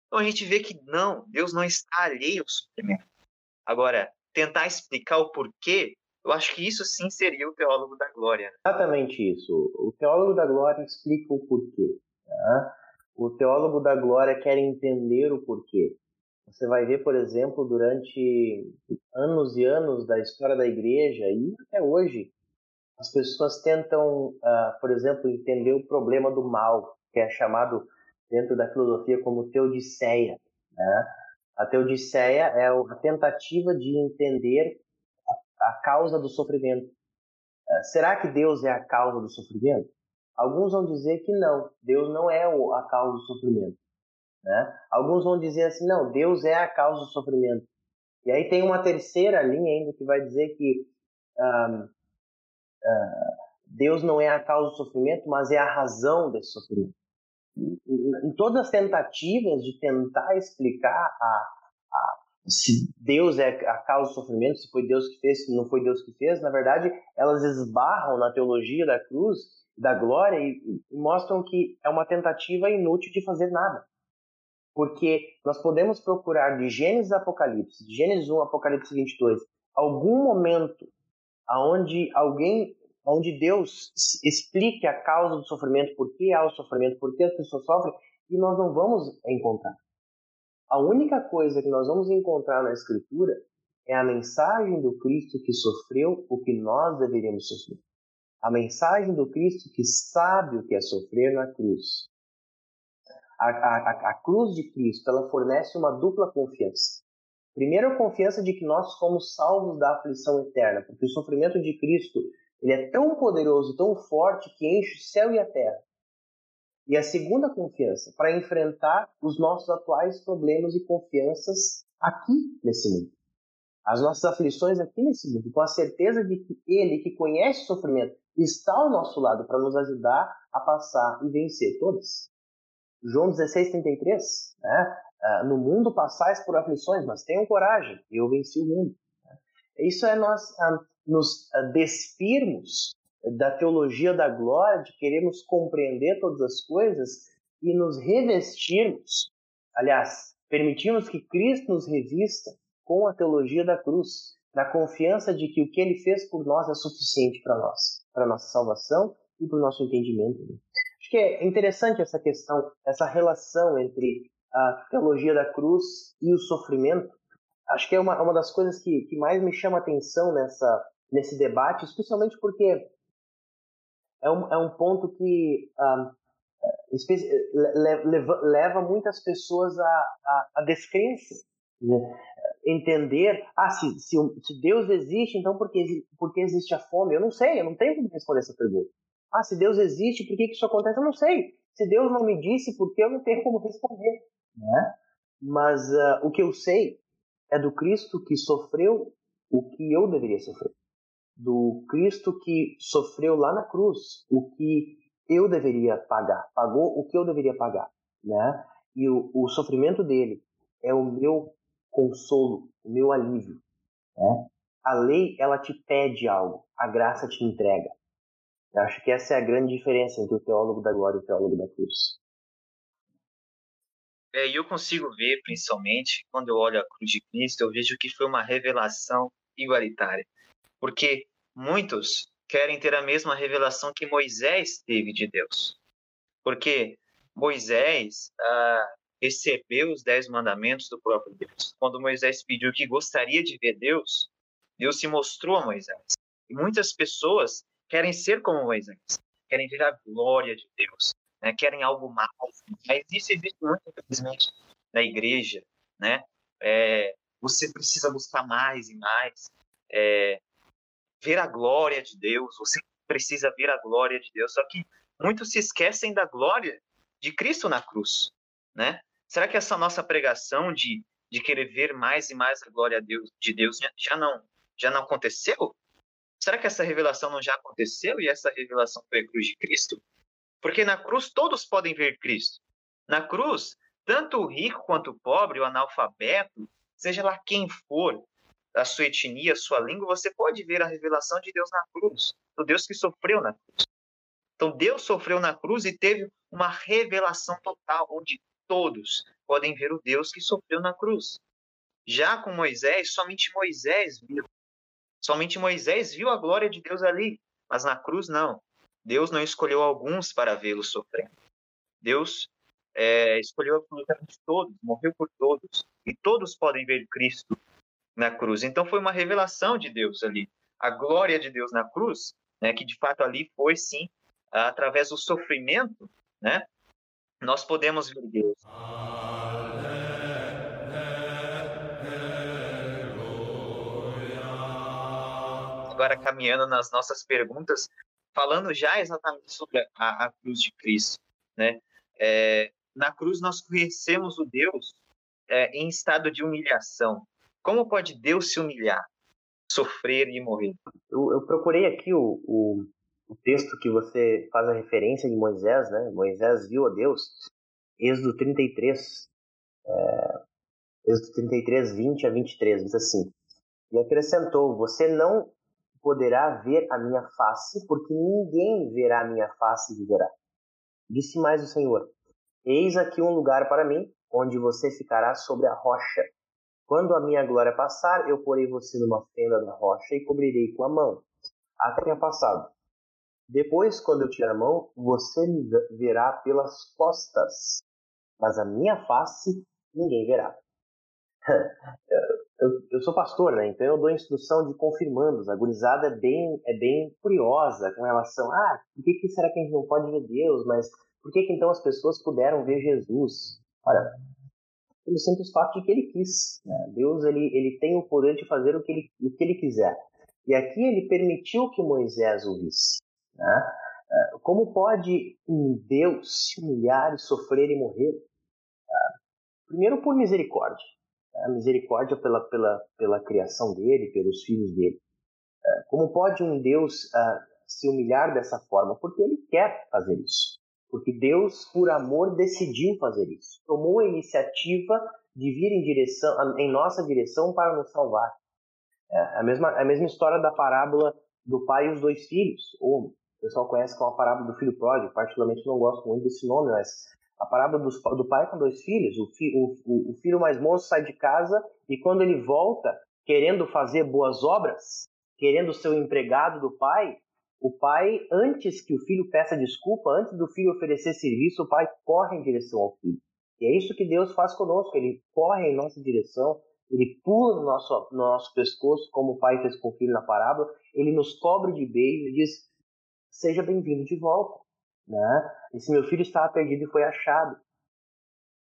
Então a gente vê que não, Deus não está alheio ao sofrimento. Agora, tentar explicar o porquê, eu acho que isso sim seria o teólogo da glória. Né? Exatamente isso. O teólogo da glória explica o porquê. Tá? O teólogo da glória quer entender o porquê. Você vai ver, por exemplo, durante anos e anos da história da igreja e até hoje, as pessoas tentam, uh, por exemplo, entender o problema do mal, que é chamado dentro da filosofia como teodiceia. Né? A teodiceia é a tentativa de entender a, a causa do sofrimento. Uh, será que Deus é a causa do sofrimento? Alguns vão dizer que não, Deus não é a causa do sofrimento. Né? Alguns vão dizer assim, não, Deus é a causa do sofrimento. E aí tem uma terceira linha ainda que vai dizer que uh, Deus não é a causa do sofrimento, mas é a razão desse sofrimento. Em todas as tentativas de tentar explicar a, a, se Deus é a causa do sofrimento, se foi Deus que fez, se não foi Deus que fez, na verdade, elas esbarram na teologia da cruz, da glória, e, e mostram que é uma tentativa inútil de fazer nada. Porque nós podemos procurar de Gênesis a Apocalipse, de Gênesis 1 a Apocalipse 22, algum momento aonde alguém, onde Deus explique a causa do sofrimento, por que há o sofrimento, por que as pessoas sofrem, e nós não vamos encontrar. A única coisa que nós vamos encontrar na Escritura é a mensagem do Cristo que sofreu o que nós deveríamos sofrer. A mensagem do Cristo que sabe o que é sofrer na cruz. A, a, a cruz de Cristo ela fornece uma dupla confiança. Primeiro, a confiança de que nós somos salvos da aflição eterna, porque o sofrimento de Cristo ele é tão poderoso, tão forte que enche o céu e a terra. E a segunda confiança, para enfrentar os nossos atuais problemas e confianças aqui nesse mundo. As nossas aflições aqui nesse mundo, com a certeza de que Ele, que conhece o sofrimento, está ao nosso lado para nos ajudar a passar e vencer todas. João 16, 33, né? Uh, no mundo passais por aflições, mas tenham coragem, eu venci o mundo. Isso é nós uh, nos uh, despirmos da teologia da glória, de queremos compreender todas as coisas e nos revestirmos, aliás, permitimos que Cristo nos revista com a teologia da cruz, na confiança de que o que ele fez por nós é suficiente para nós, para nossa salvação e para o nosso entendimento. Acho que é interessante essa questão, essa relação entre a teologia da cruz e o sofrimento. Acho que é uma, uma das coisas que, que mais me chama a atenção nessa, nesse debate, especialmente porque é um, é um ponto que um, leva, leva muitas pessoas à, à, à descrença. Né? Entender, ah, se, se, se, Deus existe, então por que, por que existe a fome? Eu não sei, eu não tenho como responder essa pergunta. Ah, se Deus existe, por que, que isso acontece? Eu não sei. Se Deus não me disse, por que eu não tenho como responder? Né? Mas uh, o que eu sei é do Cristo que sofreu o que eu deveria sofrer do Cristo que sofreu lá na cruz o que eu deveria pagar, pagou o que eu deveria pagar, né? E o, o sofrimento dele é o meu consolo, o meu alívio, né? A lei ela te pede algo, a graça te entrega. Eu acho que essa é a grande diferença entre o teólogo da glória e o teólogo da cruz. É, eu consigo ver, principalmente, quando eu olho a cruz de Cristo, eu vejo que foi uma revelação igualitária. Porque muitos querem ter a mesma revelação que Moisés teve de Deus. Porque Moisés ah, recebeu os dez mandamentos do próprio Deus. Quando Moisés pediu que gostaria de ver Deus, Deus se mostrou a Moisés. E muitas pessoas querem ser como Moisés, querem ver a glória de Deus, né? querem algo mais. Mas isso existe muito, infelizmente, na igreja, né? É, você precisa buscar mais e mais, é, ver a glória de Deus, você precisa ver a glória de Deus. Só que muitos se esquecem da glória de Cristo na cruz, né? Será que essa nossa pregação de, de querer ver mais e mais a glória de Deus, de Deus já não já não aconteceu? Será que essa revelação não já aconteceu e essa revelação foi a cruz de Cristo? Porque na cruz todos podem ver Cristo. Na cruz, tanto o rico quanto o pobre, o analfabeto, seja lá quem for, a sua etnia, a sua língua, você pode ver a revelação de Deus na cruz, do Deus que sofreu na cruz. Então Deus sofreu na cruz e teve uma revelação total, onde todos podem ver o Deus que sofreu na cruz. Já com Moisés, somente Moisés viu. Somente Moisés viu a glória de Deus ali, mas na cruz não. Deus não escolheu alguns para vê-lo sofrendo. Deus é, escolheu absolutamente todos, morreu por todos, e todos podem ver Cristo na cruz. Então foi uma revelação de Deus ali, a glória de Deus na cruz, né, que de fato ali foi sim através do sofrimento, né, nós podemos ver Deus. Agora caminhando nas nossas perguntas, falando já exatamente sobre a, a cruz de Cristo, né? É, na cruz nós conhecemos o Deus é, em estado de humilhação. Como pode Deus se humilhar, sofrer e morrer? Eu, eu procurei aqui o, o, o, texto que você faz a referência de Moisés, né? Moisés viu a Deus. Êxodo 33, é, Êxodo 33, 20 a 23, diz assim: E acrescentou: Você não poderá ver a minha face, porque ninguém verá a minha face e viverá. Disse mais o Senhor: Eis aqui um lugar para mim, onde você ficará sobre a rocha. Quando a minha glória passar, eu porei você numa fenda da rocha e cobrirei com a mão, até tenha passado. Depois, quando eu tirar a mão, você me verá pelas costas, mas a minha face ninguém verá. eu, eu, sou pastor, né? Então eu dou instrução de confirmandos. A gurizada é bem, é bem curiosa com relação a ah, por que, que será que a gente não pode ver Deus, mas por que, que então as pessoas puderam ver Jesus? Olha, pelo simples fato de que ele quis. Né? Deus ele, ele tem o poder de fazer o que, ele, o que ele quiser. E aqui ele permitiu que Moisés o visse. Né? É, como pode um Deus se humilhar e sofrer e morrer? É, primeiro por misericórdia. Né? Misericórdia pela, pela, pela criação dele, pelos filhos dele. É, como pode um Deus uh, se humilhar dessa forma? Porque ele quer fazer isso. Porque Deus, por amor, decidiu fazer isso. Tomou a iniciativa de vir em direção, em nossa direção para nos salvar. É a mesma, a mesma história da parábola do pai e os dois filhos. Ou o pessoal conhece como a parábola do filho pródigo. Particularmente não gosto muito desse nome, mas a parábola do pai com dois filhos. O, fi, o, o filho mais moço sai de casa e quando ele volta querendo fazer boas obras, querendo ser o empregado do pai, o pai, antes que o filho peça desculpa, antes do filho oferecer serviço, o pai corre em direção ao filho. E é isso que Deus faz conosco, ele corre em nossa direção, ele pula no nosso, no nosso pescoço, como o pai fez com o filho na parábola, ele nos cobre de beijo e diz: Seja bem-vindo de volta. Né? Esse meu filho estava perdido e foi achado.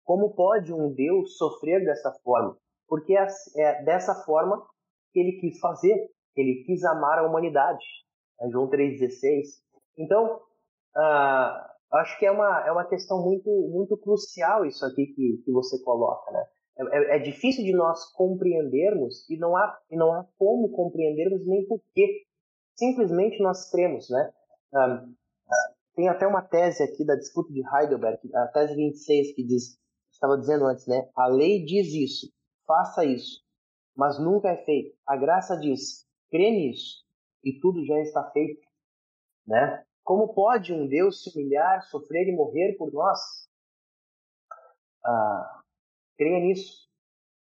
Como pode um Deus sofrer dessa forma? Porque é, é dessa forma que ele quis fazer, ele quis amar a humanidade. É João 3,16. Então, uh, acho que é uma, é uma questão muito, muito crucial isso aqui que, que você coloca, né? É, é, é difícil de nós compreendermos e não há, e não há como compreendermos nem porquê. Simplesmente nós cremos, né? Uh, tem até uma tese aqui da disputa de Heidelberg, a tese 26, que diz, estava dizendo antes, né? A lei diz isso, faça isso, mas nunca é feito. A graça diz, crê nisso, e tudo já está feito, né? Como pode um Deus se humilhar, sofrer e morrer por nós? Ah, creia nisso,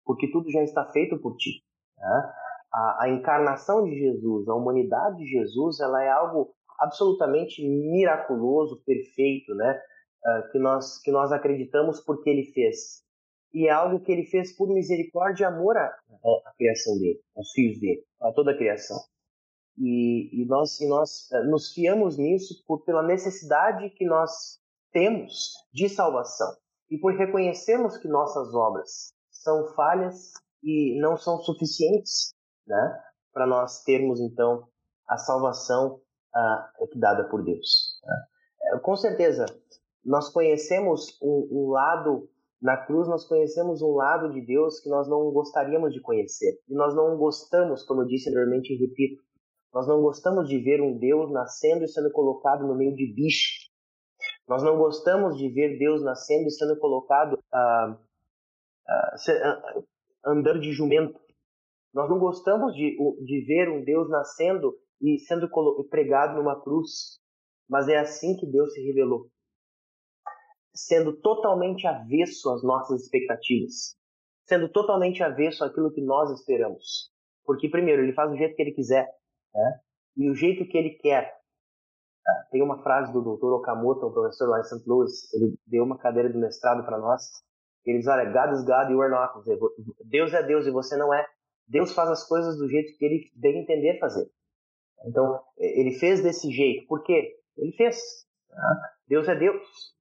porque tudo já está feito por ti. Né? A, a, encarnação de Jesus, a humanidade de Jesus, ela é algo absolutamente miraculoso, perfeito, né? Ah, que nós que nós acreditamos porque Ele fez. E é algo que Ele fez por misericórdia e amor à, à criação dele, aos filhos dele, a toda a criação. E, e, nós, e nós eh, nos fiamos nisso por, pela necessidade que nós temos de salvação e por reconhecermos que nossas obras são falhas e não são suficientes, né, para nós termos então a salvação uh, dada por Deus. Né? Com certeza, nós conhecemos um, um lado na cruz nós conhecemos um lado de Deus que nós não gostaríamos de conhecer. E nós não gostamos, como eu disse anteriormente e repito, nós não gostamos de ver um Deus nascendo e sendo colocado no meio de bichos. Nós não gostamos de ver Deus nascendo e sendo colocado ah, ah, ah, andando de jumento. Nós não gostamos de, de ver um Deus nascendo e sendo pregado numa cruz. Mas é assim que Deus se revelou sendo totalmente avesso às nossas expectativas, sendo totalmente avesso àquilo que nós esperamos. Porque, primeiro, ele faz do jeito que ele quiser, né? e o jeito que ele quer. Ah, tem uma frase do Dr. Okamoto, um professor lá em St. Louis, ele deu uma cadeira de mestrado para nós. Ele diz: Olha, God is God, you are not. Deus é Deus e você não é. Deus faz as coisas do jeito que ele deve entender fazer. Então, ele fez desse jeito. Por quê? Ele fez. Tá? Deus é Deus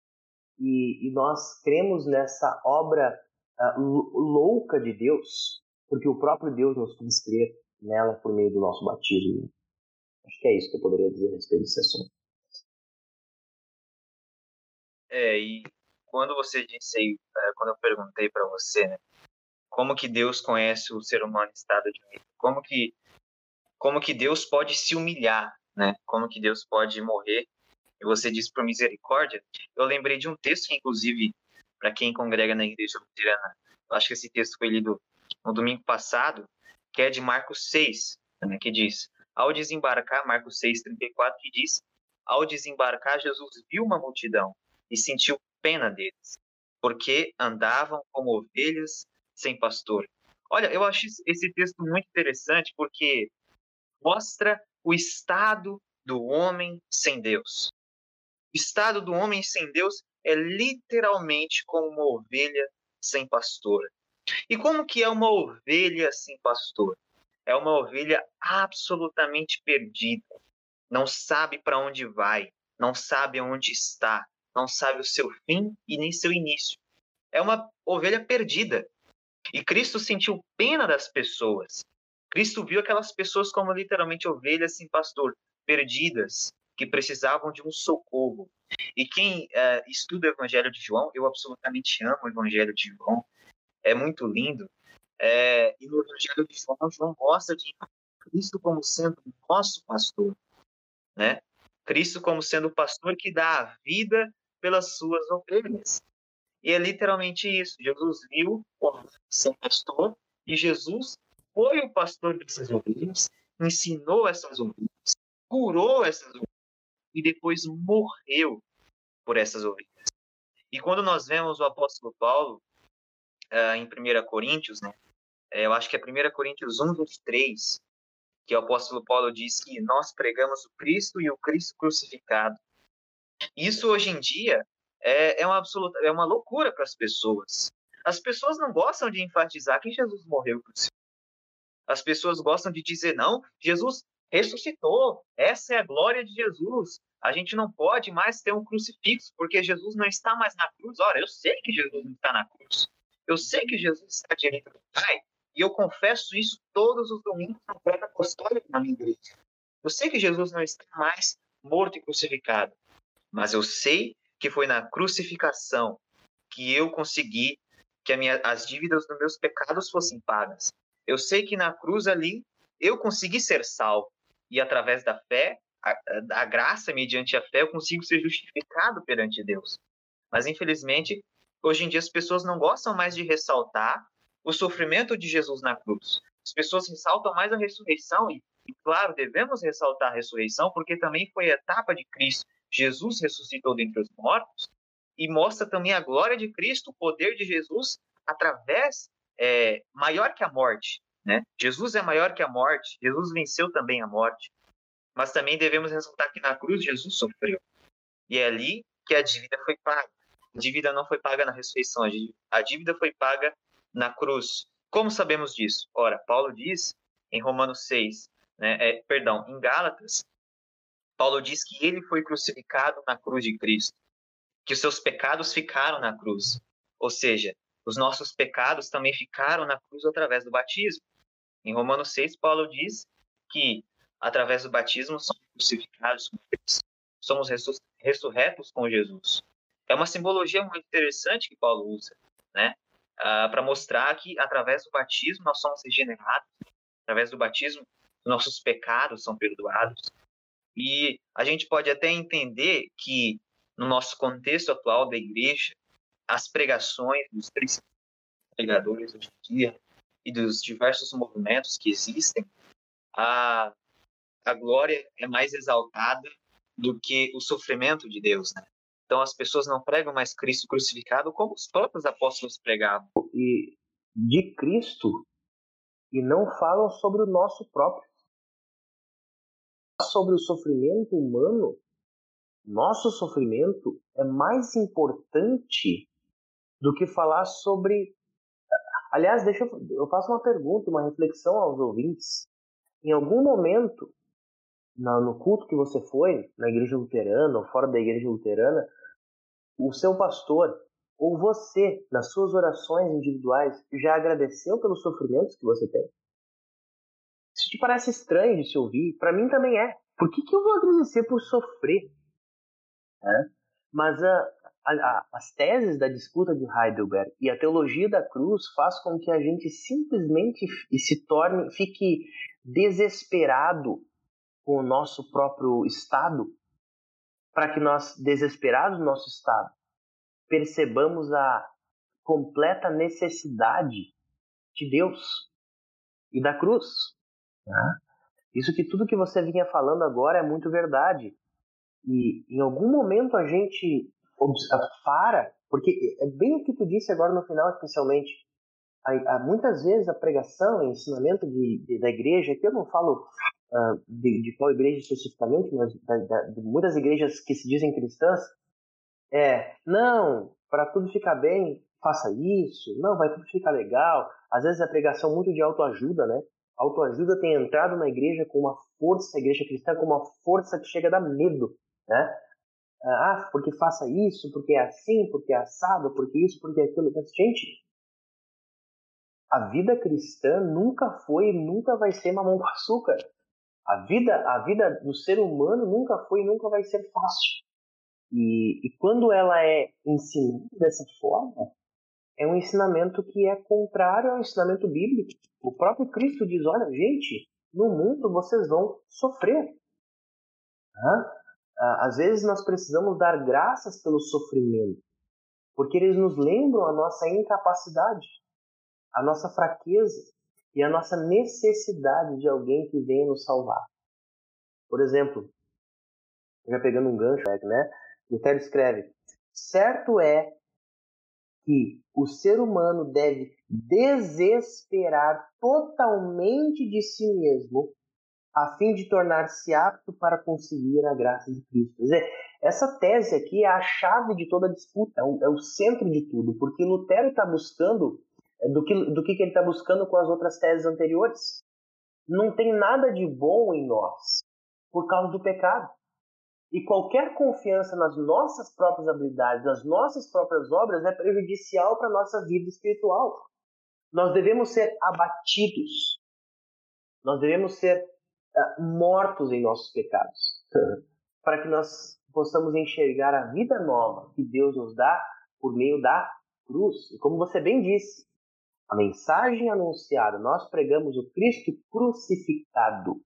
e, e nós cremos nessa obra uh, louca de Deus, porque o próprio Deus nos fez crer nela por meio do nosso batismo. Acho que é isso que eu poderia dizer a respeito desse assunto. É, e quando você disse aí, é, quando eu perguntei para você, né, como que Deus conhece o ser humano em estado de humilha? Como que como que Deus pode se humilhar, né? Como que Deus pode morrer e você diz por misericórdia, eu lembrei de um texto inclusive, para quem congrega na igreja luterana, eu acho que esse texto foi lido no domingo passado, que é de Marcos 6, né, que diz: Ao desembarcar, Marcos 6, 34, que diz: Ao desembarcar, Jesus viu uma multidão e sentiu pena deles, porque andavam como ovelhas sem pastor. Olha, eu acho esse texto muito interessante porque mostra o estado do homem sem Deus estado do homem sem Deus é literalmente como uma ovelha sem pastor. E como que é uma ovelha sem pastor? É uma ovelha absolutamente perdida. Não sabe para onde vai, não sabe onde está, não sabe o seu fim e nem seu início. É uma ovelha perdida. E Cristo sentiu pena das pessoas. Cristo viu aquelas pessoas como literalmente ovelhas sem pastor, perdidas, que precisavam de um socorro. E quem uh, estuda o Evangelho de João, eu absolutamente amo o Evangelho de João, é muito lindo. É, e no Evangelho de João, João gosta de Cristo como sendo nosso pastor, né? Cristo como sendo o pastor que dá a vida pelas suas ovelhas. E é literalmente isso. Jesus viu o ser pastor e Jesus foi o pastor dessas ovelhas, ensinou essas ovelhas, curou essas ovelhas e depois morreu por essas ovelhas. E quando nós vemos o apóstolo Paulo uh, em 1 Coríntios, né, é, eu acho que é 1 Coríntios 1, 23, que o apóstolo Paulo diz que nós pregamos o Cristo e o Cristo crucificado. Isso hoje em dia é, é uma absoluta, é uma loucura para as pessoas. As pessoas não gostam de enfatizar que Jesus morreu crucificado. As pessoas gostam de dizer, não, Jesus ressuscitou. Essa é a glória de Jesus. A gente não pode mais ter um crucifixo, porque Jesus não está mais na cruz. Ora, eu sei que Jesus não está na cruz. Eu sei que Jesus está direito do Pai. E eu confesso isso todos os domingos na prega apostólica na minha igreja. Eu sei que Jesus não está mais morto e crucificado. Mas eu sei que foi na crucificação que eu consegui que minha, as dívidas dos meus pecados fossem pagas. Eu sei que na cruz ali eu consegui ser salvo e através da fé, a, a graça mediante a fé, eu consigo ser justificado perante Deus. Mas infelizmente, hoje em dia as pessoas não gostam mais de ressaltar o sofrimento de Jesus na cruz. As pessoas ressaltam mais a ressurreição e, e claro, devemos ressaltar a ressurreição porque também foi a etapa de Cristo. Jesus ressuscitou dentre os mortos e mostra também a glória de Cristo, o poder de Jesus através é, maior que a morte, né? Jesus é maior que a morte, Jesus venceu também a morte. Mas também devemos ressaltar que na cruz Jesus sofreu. E é ali que a dívida foi paga. A dívida não foi paga na ressurreição, a dívida foi paga na cruz. Como sabemos disso? Ora, Paulo diz em Romanos 6, né, é, perdão, em Gálatas, Paulo diz que ele foi crucificado na cruz de Cristo. que os seus pecados ficaram na cruz. Ou seja, os nossos pecados também ficaram na cruz através do batismo. Em Romanos 6, Paulo diz que através do batismo somos crucificados com Cristo, somos ressurretos com Jesus. É uma simbologia muito interessante que Paulo usa, né? Ah, para mostrar que através do batismo nós somos regenerados, através do batismo nossos pecados são perdoados. E a gente pode até entender que no nosso contexto atual da igreja, as pregações dos pregadores hoje em dia e dos diversos movimentos que existem, a, a glória é mais exaltada do que o sofrimento de Deus, né? Então as pessoas não pregam mais Cristo crucificado como os próprios apóstolos pregavam. E de Cristo e não falam sobre o nosso próprio. Sobre o sofrimento humano, nosso sofrimento é mais importante do que falar sobre. Aliás, deixa eu, eu faço uma pergunta, uma reflexão aos ouvintes. Em algum momento, no culto que você foi, na igreja luterana ou fora da igreja luterana, o seu pastor ou você, nas suas orações individuais, já agradeceu pelos sofrimentos que você tem? Isso te parece estranho de se ouvir? Para mim também é. Por que, que eu vou agradecer por sofrer? É? Mas a, a, as teses da disputa de Heidelberg e a teologia da cruz faz com que a gente simplesmente se torne, fique desesperado com o nosso próprio estado, para que nós, desesperados do nosso estado, percebamos a completa necessidade de Deus e da cruz. Né? Isso que tudo que você vinha falando agora é muito verdade. E em algum momento a gente para, porque é bem o que tu disse agora no final, especialmente. Muitas vezes a pregação e ensinamento de, de, da igreja, que eu não falo uh, de, de, qual igreja especificamente, mas da, da, de muitas igrejas que se dizem cristãs, é, não, para tudo ficar bem, faça isso, não, vai tudo ficar legal. Às vezes a pregação muito de autoajuda, né? autoajuda tem entrado na igreja com uma força, a igreja cristã com uma força que chega a dar medo, né? Ah, porque faça isso, porque é assim, porque é assado, porque isso, porque aquilo. Mas, gente, a vida cristã nunca foi e nunca vai ser mamão com açúcar. A vida, a vida do ser humano nunca foi e nunca vai ser fácil. E, e quando ela é ensinada dessa forma, é um ensinamento que é contrário ao ensinamento bíblico. O próprio Cristo diz: olha, gente, no mundo vocês vão sofrer. Às vezes nós precisamos dar graças pelo sofrimento, porque eles nos lembram a nossa incapacidade, a nossa fraqueza e a nossa necessidade de alguém que venha nos salvar. Por exemplo, já pegando um gancho, né? Lutero escreve: certo é que o ser humano deve desesperar totalmente de si mesmo a fim de tornar-se apto para conseguir a graça de Cristo. Quer dizer, essa tese aqui é a chave de toda a disputa, é o, é o centro de tudo, porque Lutero está buscando é, do que, do que ele está buscando com as outras teses anteriores. Não tem nada de bom em nós por causa do pecado. E qualquer confiança nas nossas próprias habilidades, nas nossas próprias obras, é prejudicial para a nossa vida espiritual. Nós devemos ser abatidos. Nós devemos ser mortos em nossos pecados. para que nós possamos enxergar a vida nova que Deus nos dá por meio da cruz. E como você bem disse, a mensagem anunciada, nós pregamos o Cristo crucificado.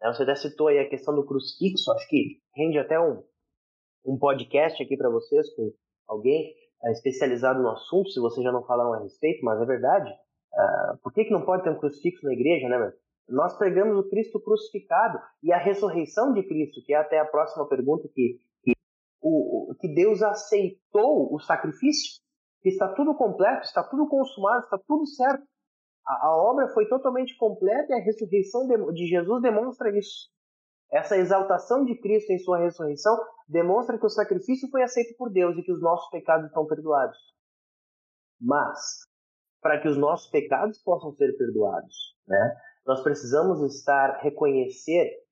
Né, você até citou aí a questão do crucifixo, acho que rende até um, um podcast aqui para vocês com alguém uh, especializado no assunto, se vocês já não falaram a respeito, mas é verdade. Uh, por que, que não pode ter um crucifixo na igreja, né, meu? Nós pregamos o Cristo crucificado e a ressurreição de Cristo, que é até a próxima pergunta que, que, o, que Deus aceitou o sacrifício, que está tudo completo, está tudo consumado, está tudo certo. A, a obra foi totalmente completa e a ressurreição de, de Jesus demonstra isso. Essa exaltação de Cristo em sua ressurreição demonstra que o sacrifício foi aceito por Deus e que os nossos pecados estão perdoados. Mas, para que os nossos pecados possam ser perdoados, né, nós precisamos estar reconhecer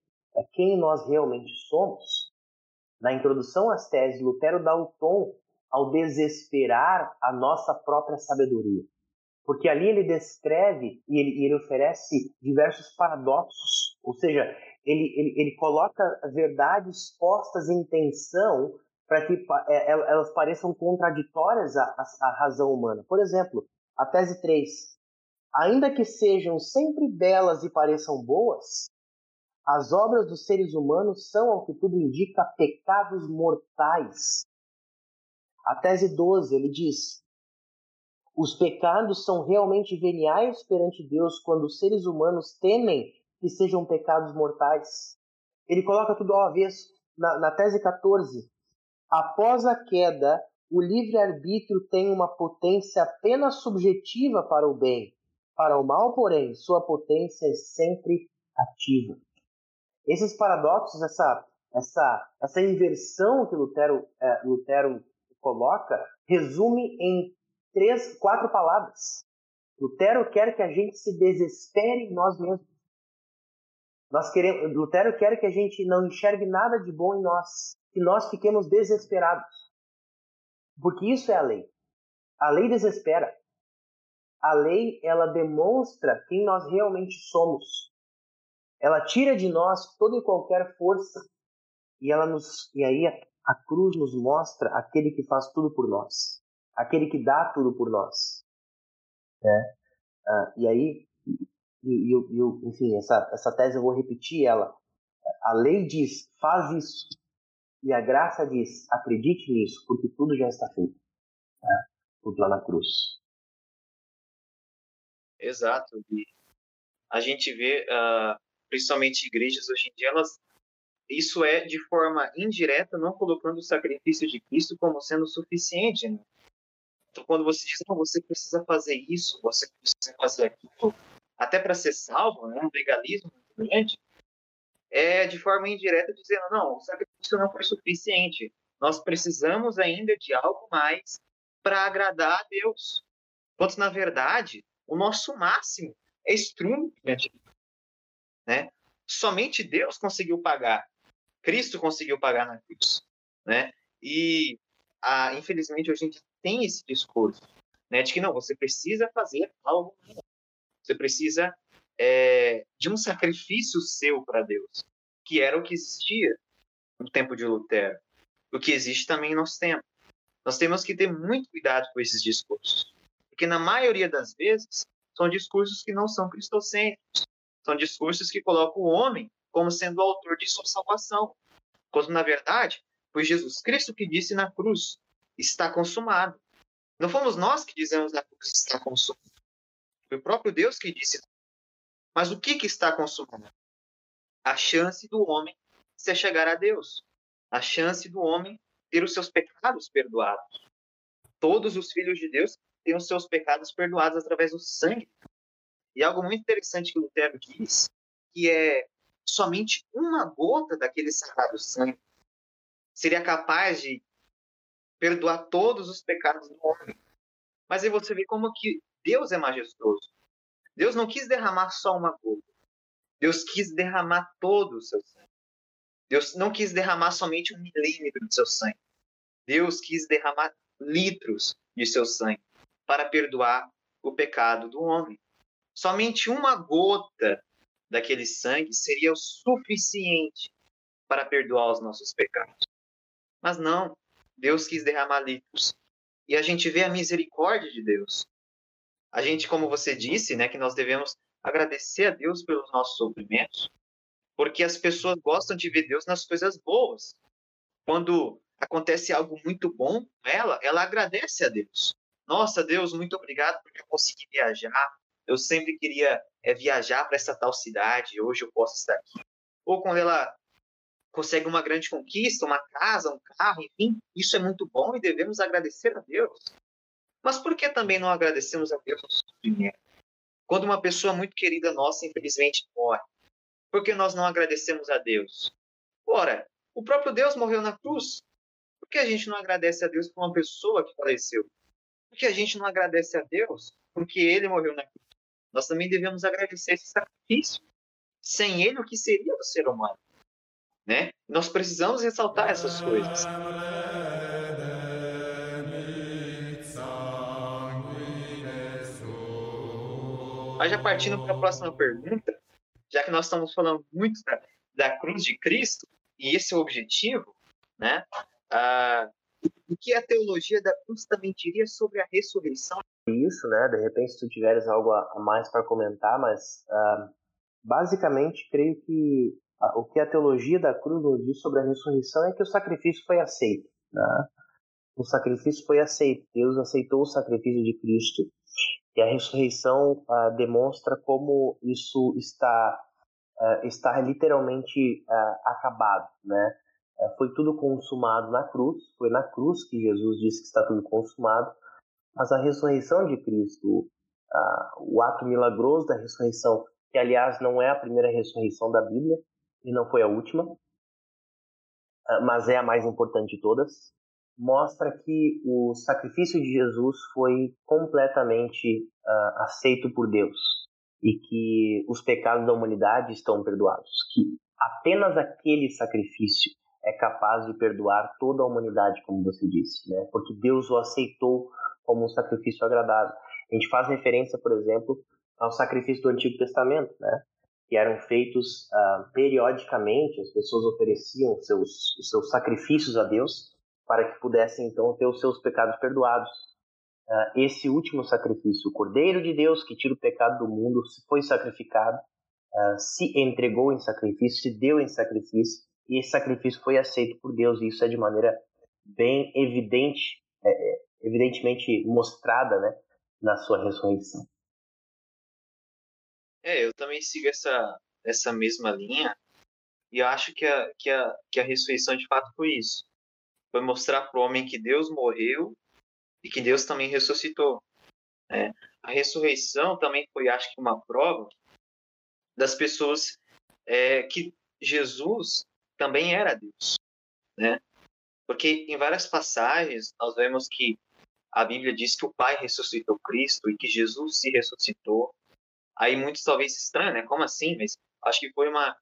quem nós realmente somos Na introdução às teses, Lutero dá o tom ao desesperar a nossa própria sabedoria. Porque ali ele descreve e ele, ele oferece diversos paradoxos, ou seja, ele, ele, ele coloca verdades postas em tensão para que é, elas pareçam contraditórias à, à, razão humana. Por exemplo, a tese 3. Ainda que sejam sempre belas e pareçam boas, as obras dos seres humanos são, ao que tudo indica, pecados mortais. A tese 12, ele diz: os pecados são realmente veniais perante Deus quando os seres humanos temem que sejam pecados mortais. Ele coloca tudo ao avesso. Na, na tese 14, após a queda, o livre-arbítrio tem uma potência apenas subjetiva para o bem. Para o mal, porém, sua potência é sempre ativa. Esses paradoxos, essa, essa, essa inversão que Lutero, é, Lutero coloca, resume em três, quatro palavras. Lutero quer que a gente se desespere em nós mesmos. Nós queremos, Lutero quer que a gente não enxergue nada de bom em nós, que nós fiquemos desesperados. Porque isso é a lei. A lei desespera. A lei, ela demonstra quem nós realmente somos. Ela tira de nós toda e qualquer força. E ela nos e aí a, a cruz nos mostra aquele que faz tudo por nós, aquele que dá tudo por nós. É. Ah, e aí e, enfim, essa, essa tese eu vou repetir ela. A lei diz, faz isso. E a graça diz, acredite nisso, porque tudo já está feito. Né? Tudo lá na cruz. Exato. E a gente vê, uh, principalmente igrejas hoje em dia, elas, isso é de forma indireta, não colocando o sacrifício de Cristo como sendo suficiente. Né? Então, quando você diz, não, você precisa fazer isso, você precisa fazer aquilo, até para ser salvo, né, um legalismo muito grande, é de forma indireta dizendo, não, o sacrifício não foi suficiente, nós precisamos ainda de algo mais para agradar a Deus. Quando, na verdade, o nosso máximo é estrume né? Somente Deus conseguiu pagar. Cristo conseguiu pagar na cruz, né? E, ah, infelizmente, a gente tem esse discurso, né? De que, não, você precisa fazer algo você precisa é, de um sacrifício seu para Deus, que era o que existia no tempo de Lutero, o que existe também em nosso tempo. Nós temos que ter muito cuidado com esses discursos, porque na maioria das vezes são discursos que não são cristocêntricos, são discursos que colocam o homem como sendo o autor de sua salvação, quando na verdade foi Jesus Cristo que disse na cruz: está consumado. Não fomos nós que dizemos na cruz está consumado. Foi o próprio Deus que disse. Mas o que, que está consumindo? A chance do homem se chegar a Deus. A chance do homem ter os seus pecados perdoados. Todos os filhos de Deus têm os seus pecados perdoados através do sangue. E algo muito interessante que Lutero diz, que é somente uma gota daquele sagrado sangue seria capaz de perdoar todos os pecados do homem. Mas aí você vê como que Deus é majestoso. Deus não quis derramar só uma gota. Deus quis derramar todo o seu sangue. Deus não quis derramar somente um milímetro de seu sangue. Deus quis derramar litros de seu sangue para perdoar o pecado do homem. Somente uma gota daquele sangue seria o suficiente para perdoar os nossos pecados. Mas não, Deus quis derramar litros. E a gente vê a misericórdia de Deus a gente, como você disse, né, que nós devemos agradecer a Deus pelos nossos sofrimentos, porque as pessoas gostam de ver Deus nas coisas boas. Quando acontece algo muito bom ela, ela agradece a Deus. Nossa, Deus, muito obrigado porque eu consegui viajar. Eu sempre queria é, viajar para essa tal cidade, hoje eu posso estar aqui. Ou quando ela consegue uma grande conquista, uma casa, um carro, enfim, isso é muito bom e devemos agradecer a Deus. Mas por que também não agradecemos a Deus no sofrimento? Quando uma pessoa muito querida nossa, infelizmente, morre, por que nós não agradecemos a Deus? Ora, o próprio Deus morreu na cruz. Por que a gente não agradece a Deus por uma pessoa que faleceu? Por que a gente não agradece a Deus porque ele morreu na cruz? Nós também devemos agradecer esse sacrifício. Sem ele, o que seria do ser humano? né? Nós precisamos ressaltar essas coisas. Mas já partindo para a próxima pergunta, já que nós estamos falando muito da, da cruz de Cristo, e esse é o objetivo, né? Ah, o que a teologia da cruz também diria sobre a ressurreição? Isso, né? De repente, se tu tiveres algo a mais para comentar, mas uh, basicamente creio que a, o que a teologia da cruz nos diz sobre a ressurreição é que o sacrifício foi aceito. Né? O sacrifício foi aceito. Deus aceitou o sacrifício de Cristo e a ressurreição uh, demonstra como isso está uh, está literalmente acabado, né? Foi tudo consumado na cruz, foi na cruz que Jesus disse que está tudo consumado, mas a ressurreição de Cristo, o ato milagroso da ressurreição, que aliás não é a primeira ressurreição da Bíblia e não foi a última, mas é a mais importante de todas, mostra que o sacrifício de Jesus foi completamente uh, aceito por Deus e que os pecados da humanidade estão perdoados, que apenas aquele sacrifício é capaz de perdoar toda a humanidade, como você disse, né? Porque Deus o aceitou como um sacrifício agradável. A gente faz referência, por exemplo, ao sacrifício do Antigo Testamento, né? Que eram feitos uh, periodicamente, as pessoas ofereciam seus, seus sacrifícios a Deus para que pudessem então ter os seus pecados perdoados. Uh, esse último sacrifício, o Cordeiro de Deus que tira o pecado do mundo, foi sacrificado, uh, se entregou em sacrifício, se deu em sacrifício, e esse sacrifício foi aceito por Deus, e isso é de maneira bem evidente, é, é evidentemente mostrada né, na sua ressurreição. É, eu também sigo essa, essa mesma linha, e acho que a, que, a, que a ressurreição de fato foi isso foi mostrar para o homem que Deus morreu e que Deus também ressuscitou. Né? A ressurreição também foi, acho que, uma prova das pessoas é, que Jesus também era Deus. Né? Porque em várias passagens nós vemos que a Bíblia diz que o Pai ressuscitou Cristo e que Jesus se ressuscitou. Aí muitos talvez estranham, né? Como assim? Mas acho que foi uma.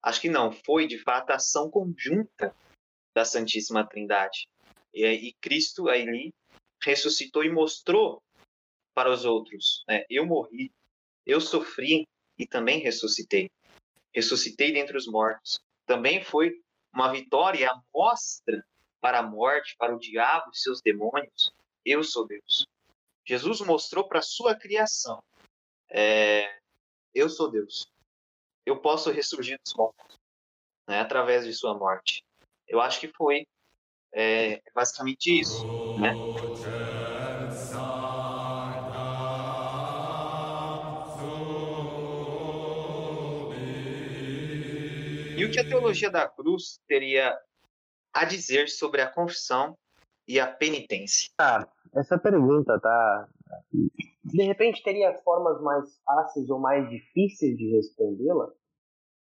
Acho que não, foi de fato a ação conjunta da Santíssima Trindade. E, e Cristo ali ressuscitou e mostrou para os outros: né? eu morri, eu sofri e também ressuscitei. Ressuscitei dentre os mortos. Também foi uma vitória, a mostra para a morte, para o diabo e seus demônios. Eu sou Deus. Jesus mostrou para a sua criação: é, eu sou Deus. Eu posso ressurgir dos mortos né, através de sua morte. Eu acho que foi é, basicamente isso, né? E o que a teologia da cruz teria a dizer sobre a confissão e a penitência? Ah, essa pergunta tá. De repente teria formas mais fáceis ou mais difíceis de respondê-la,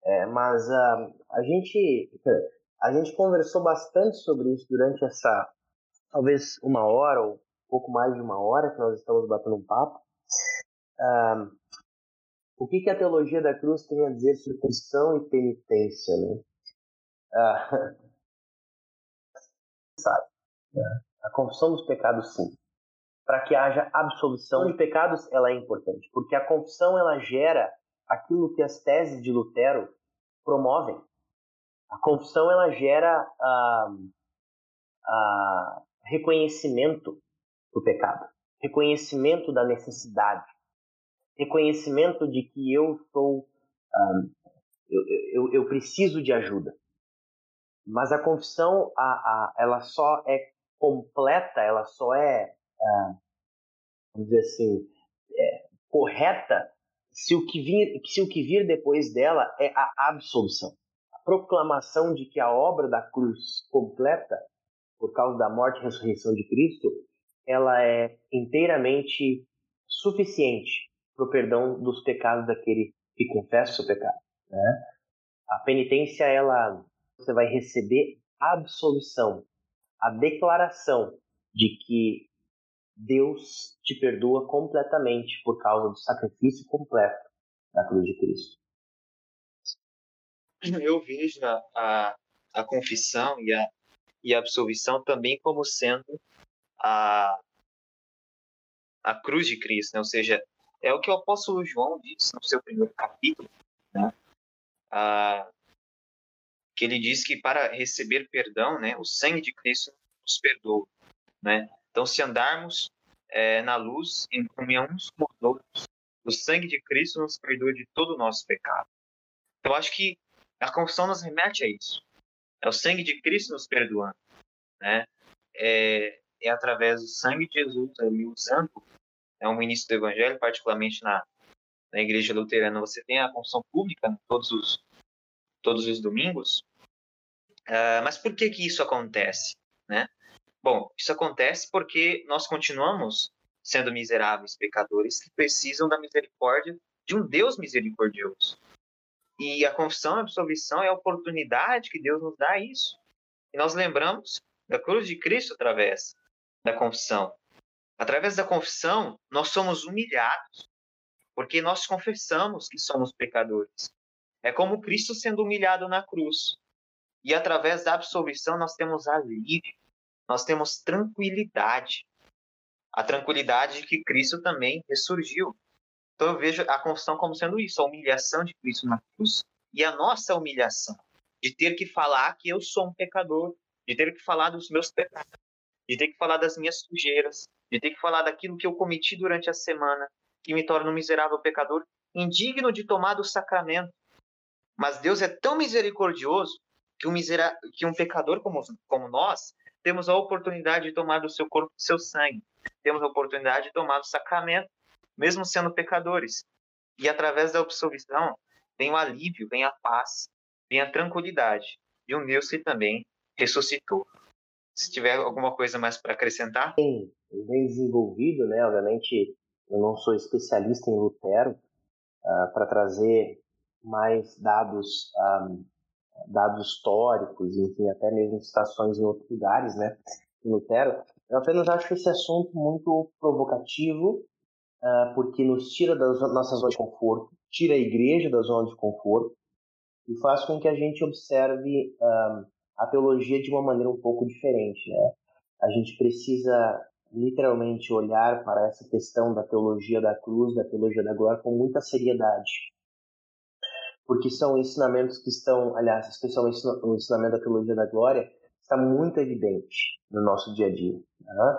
é, mas uh, a gente a gente conversou bastante sobre isso durante essa, talvez uma hora ou pouco mais de uma hora que nós estamos batendo um papo. Uh, o que, que a teologia da cruz tem a dizer sobre confissão e penitência, né? Uh, sabe, né? A confissão dos pecados, sim. Para que haja absolvição de pecados, ela é importante, porque a confissão ela gera aquilo que as teses de Lutero promovem, a confissão ela gera ah, ah, reconhecimento do pecado, reconhecimento da necessidade, reconhecimento de que eu sou, ah, eu, eu, eu, preciso de ajuda. Mas a confissão, a, a, ela só é completa, ela só é, ah, vamos dizer assim, é, correta se o, que vir, se o que vir depois dela é a absolução proclamação de que a obra da cruz completa, por causa da morte e ressurreição de Cristo, ela é inteiramente suficiente para o perdão dos pecados daquele que confessa o seu pecado. Né? A penitência, ela, você vai receber absolução, a declaração de que Deus te perdoa completamente por causa do sacrifício completo da cruz de Cristo. eu vejo a, a, a confissão e a, e a absolvição também como sendo a, a cruz de Cristo, né? ou seja, é o que o apóstolo João diz no seu primeiro capítulo, né? Ah, que ele diz que para receber perdão, né, o sangue de Cristo nos perdoa, né? Então, se andarmos é, na luz, em comunhão uns com os outros, o sangue de Cristo nos perdoa de todo o nosso pecado. Então, acho que a confissão nos remete a isso. É o sangue de Cristo nos perdoando, né? É, é através do sangue de Jesus ali usando é um início do Evangelho, particularmente na, na Igreja Luterana, você tem a confissão pública todos os todos os domingos. Uh, mas por que que isso acontece, né? Bom, isso acontece porque nós continuamos sendo miseráveis pecadores que precisam da misericórdia de um Deus misericordioso. E a confissão e a absolvição é a oportunidade que Deus nos dá isso. E nós lembramos da cruz de Cristo através da confissão. Através da confissão, nós somos humilhados, porque nós confessamos que somos pecadores. É como Cristo sendo humilhado na cruz. E através da absolvição, nós temos alívio, nós temos tranquilidade. A tranquilidade de que Cristo também ressurgiu. Então eu vejo a confissão como sendo isso, a humilhação de Cristo na cruz e a nossa humilhação de ter que falar que eu sou um pecador, de ter que falar dos meus pecados, de ter que falar das minhas sujeiras, de ter que falar daquilo que eu cometi durante a semana, que me torna um miserável pecador, indigno de tomar do sacramento. Mas Deus é tão misericordioso que um, misera... que um pecador como, como nós temos a oportunidade de tomar do seu corpo do seu sangue, temos a oportunidade de tomar do sacramento, mesmo sendo pecadores. E através da absolvição vem o alívio, vem a paz, vem a tranquilidade de um Deus que também ressuscitou. Se tiver alguma coisa mais para acrescentar. Bem, desenvolvido, né? Obviamente, eu não sou especialista em Lutero uh, para trazer mais dados, um, ah, dados históricos, enfim, até mesmo citações em outros lugares, né? Em Lutero, eu apenas acho esse assunto muito provocativo, uh, porque nos tira das nossas zonas de conforto, tira a igreja da zona de conforto e faz com que a gente observe a teologia de uma maneira um pouco diferente, né? A gente precisa literalmente olhar para essa questão da teologia da cruz, da teologia da glória com muita seriedade. Porque são ensinamentos que estão, aliás, especialmente o ensinamento da teologia da glória, está muito evidente no nosso dia a dia. Né?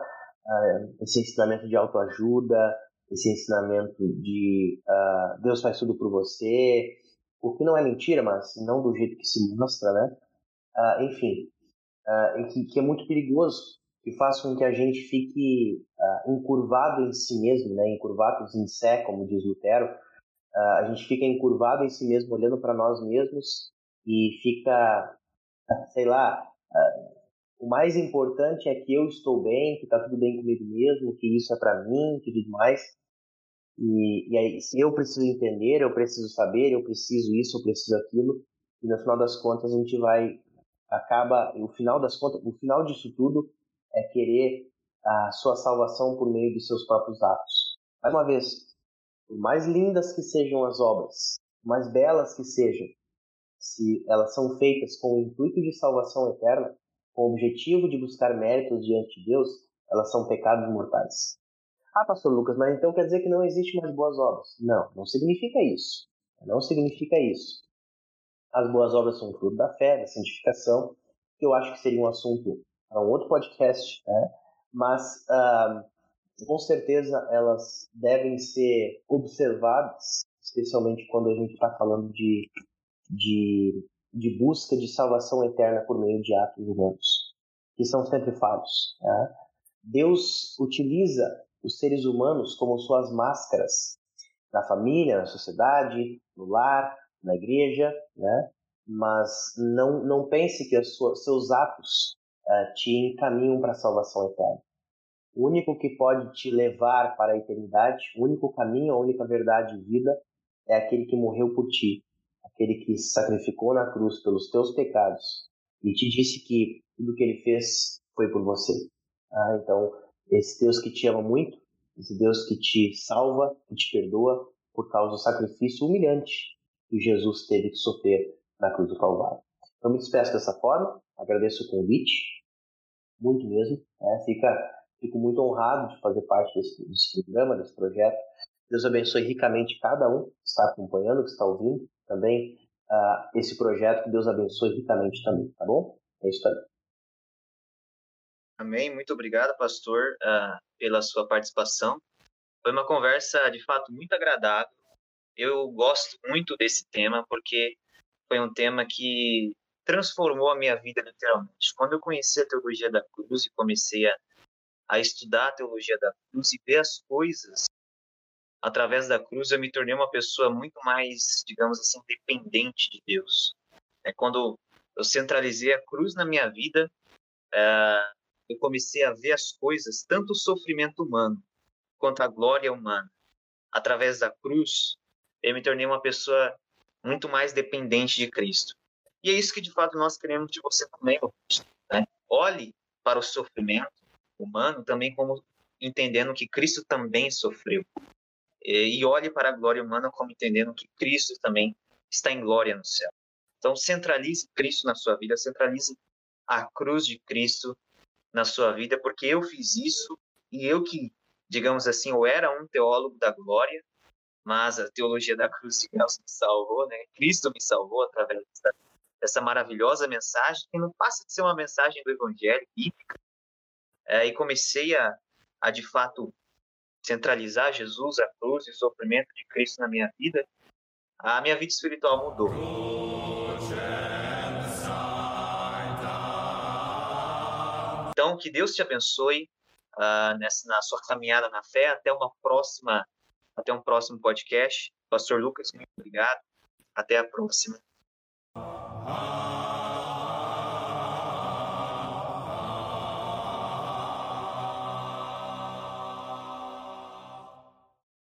Esse ensinamento de autoajuda, esse ensinamento de uh, Deus faz tudo por você, o que não é mentira, mas não do jeito que se mostra, né? Uh, enfim, uh, que, que, é muito perigoso, que faz com que a gente fique uh, encurvado em si mesmo, né? encurvados em sé, como diz Lutero, a gente fica encurvado em si mesmo, olhando para nós mesmos e fica, sei lá, o mais importante é que eu estou bem, que está tudo bem comigo mesmo, que isso é para mim, que tudo mais. E, e aí, se eu preciso entender, eu preciso saber, eu preciso isso, eu preciso aquilo, e no final das contas a gente vai acaba, o final das contas, o final disso tudo é querer a sua salvação por meio de seus próprios atos. Mais uma vez, por mais lindas que sejam as obras, mais belas que sejam, se elas são feitas com o intuito de salvação eterna, com o objetivo de buscar méritos diante de Deus, elas são pecados mortais. Ah, pastor Lucas, mas então quer dizer que não existe mais boas obras? Não, não significa isso. Não significa isso. As boas obras são fruto da fé, da santificação, que eu acho que seria um assunto para um outro podcast, né? mas uh, com certeza elas devem ser observadas, especialmente quando a gente está falando de, de, de busca de salvação eterna por meio de atos humanos, que são sempre falhos. Né? Deus utiliza os seres humanos como suas máscaras na família, na sociedade, no lar, na igreja, né? mas não, não pense que sua, seus atos uh, te encaminham para a salvação eterna. O único que pode te levar para a eternidade, o único caminho, a única verdade e vida é aquele que morreu por ti, aquele que se sacrificou na cruz pelos teus pecados e te disse que tudo que ele fez foi por você. Ah, então, esse Deus que te ama muito, esse Deus que te salva, que te perdoa por causa do sacrifício humilhante que Jesus teve que sofrer na cruz do Calvário. Eu me despeço dessa forma, agradeço o convite, muito mesmo. Né? Fica, fico muito honrado de fazer parte desse, desse programa, desse projeto. Deus abençoe ricamente cada um que está acompanhando, que está ouvindo também uh, esse projeto. Que Deus abençoe ricamente também, tá bom? É isso aí. Amém. Muito obrigado, pastor, uh, pela sua participação. Foi uma conversa, de fato, muito agradável. Eu gosto muito desse tema porque foi um tema que transformou a minha vida literalmente. Quando eu conheci a teologia da cruz e comecei a, a estudar a teologia da cruz e ver as coisas através da cruz, eu me tornei uma pessoa muito mais, digamos assim, dependente de Deus. É quando eu centralizei a cruz na minha vida, é, eu comecei a ver as coisas, tanto o sofrimento humano quanto a glória humana. Através da cruz, eu me tornei uma pessoa muito mais dependente de Cristo. E é isso que de fato nós queremos de você também, né? Olhe para o sofrimento humano também como entendendo que Cristo também sofreu. E olhe para a glória humana como entendendo que Cristo também está em glória no céu. Então centralize Cristo na sua vida, centralize a cruz de Cristo na sua vida, porque eu fiz isso e eu que, digamos assim, eu era um teólogo da glória, mas a teologia da cruz de Deus me salvou, né? Cristo me salvou através dessa, dessa maravilhosa mensagem, que não passa de ser uma mensagem do Evangelho bíblica. É, e comecei a, a, de fato, centralizar Jesus, a cruz e o sofrimento de Cristo na minha vida, a minha vida espiritual mudou. Então, que Deus te abençoe uh, nessa, na sua caminhada na fé. Até uma próxima, até um próximo podcast. Pastor Lucas, muito obrigado. Até a próxima.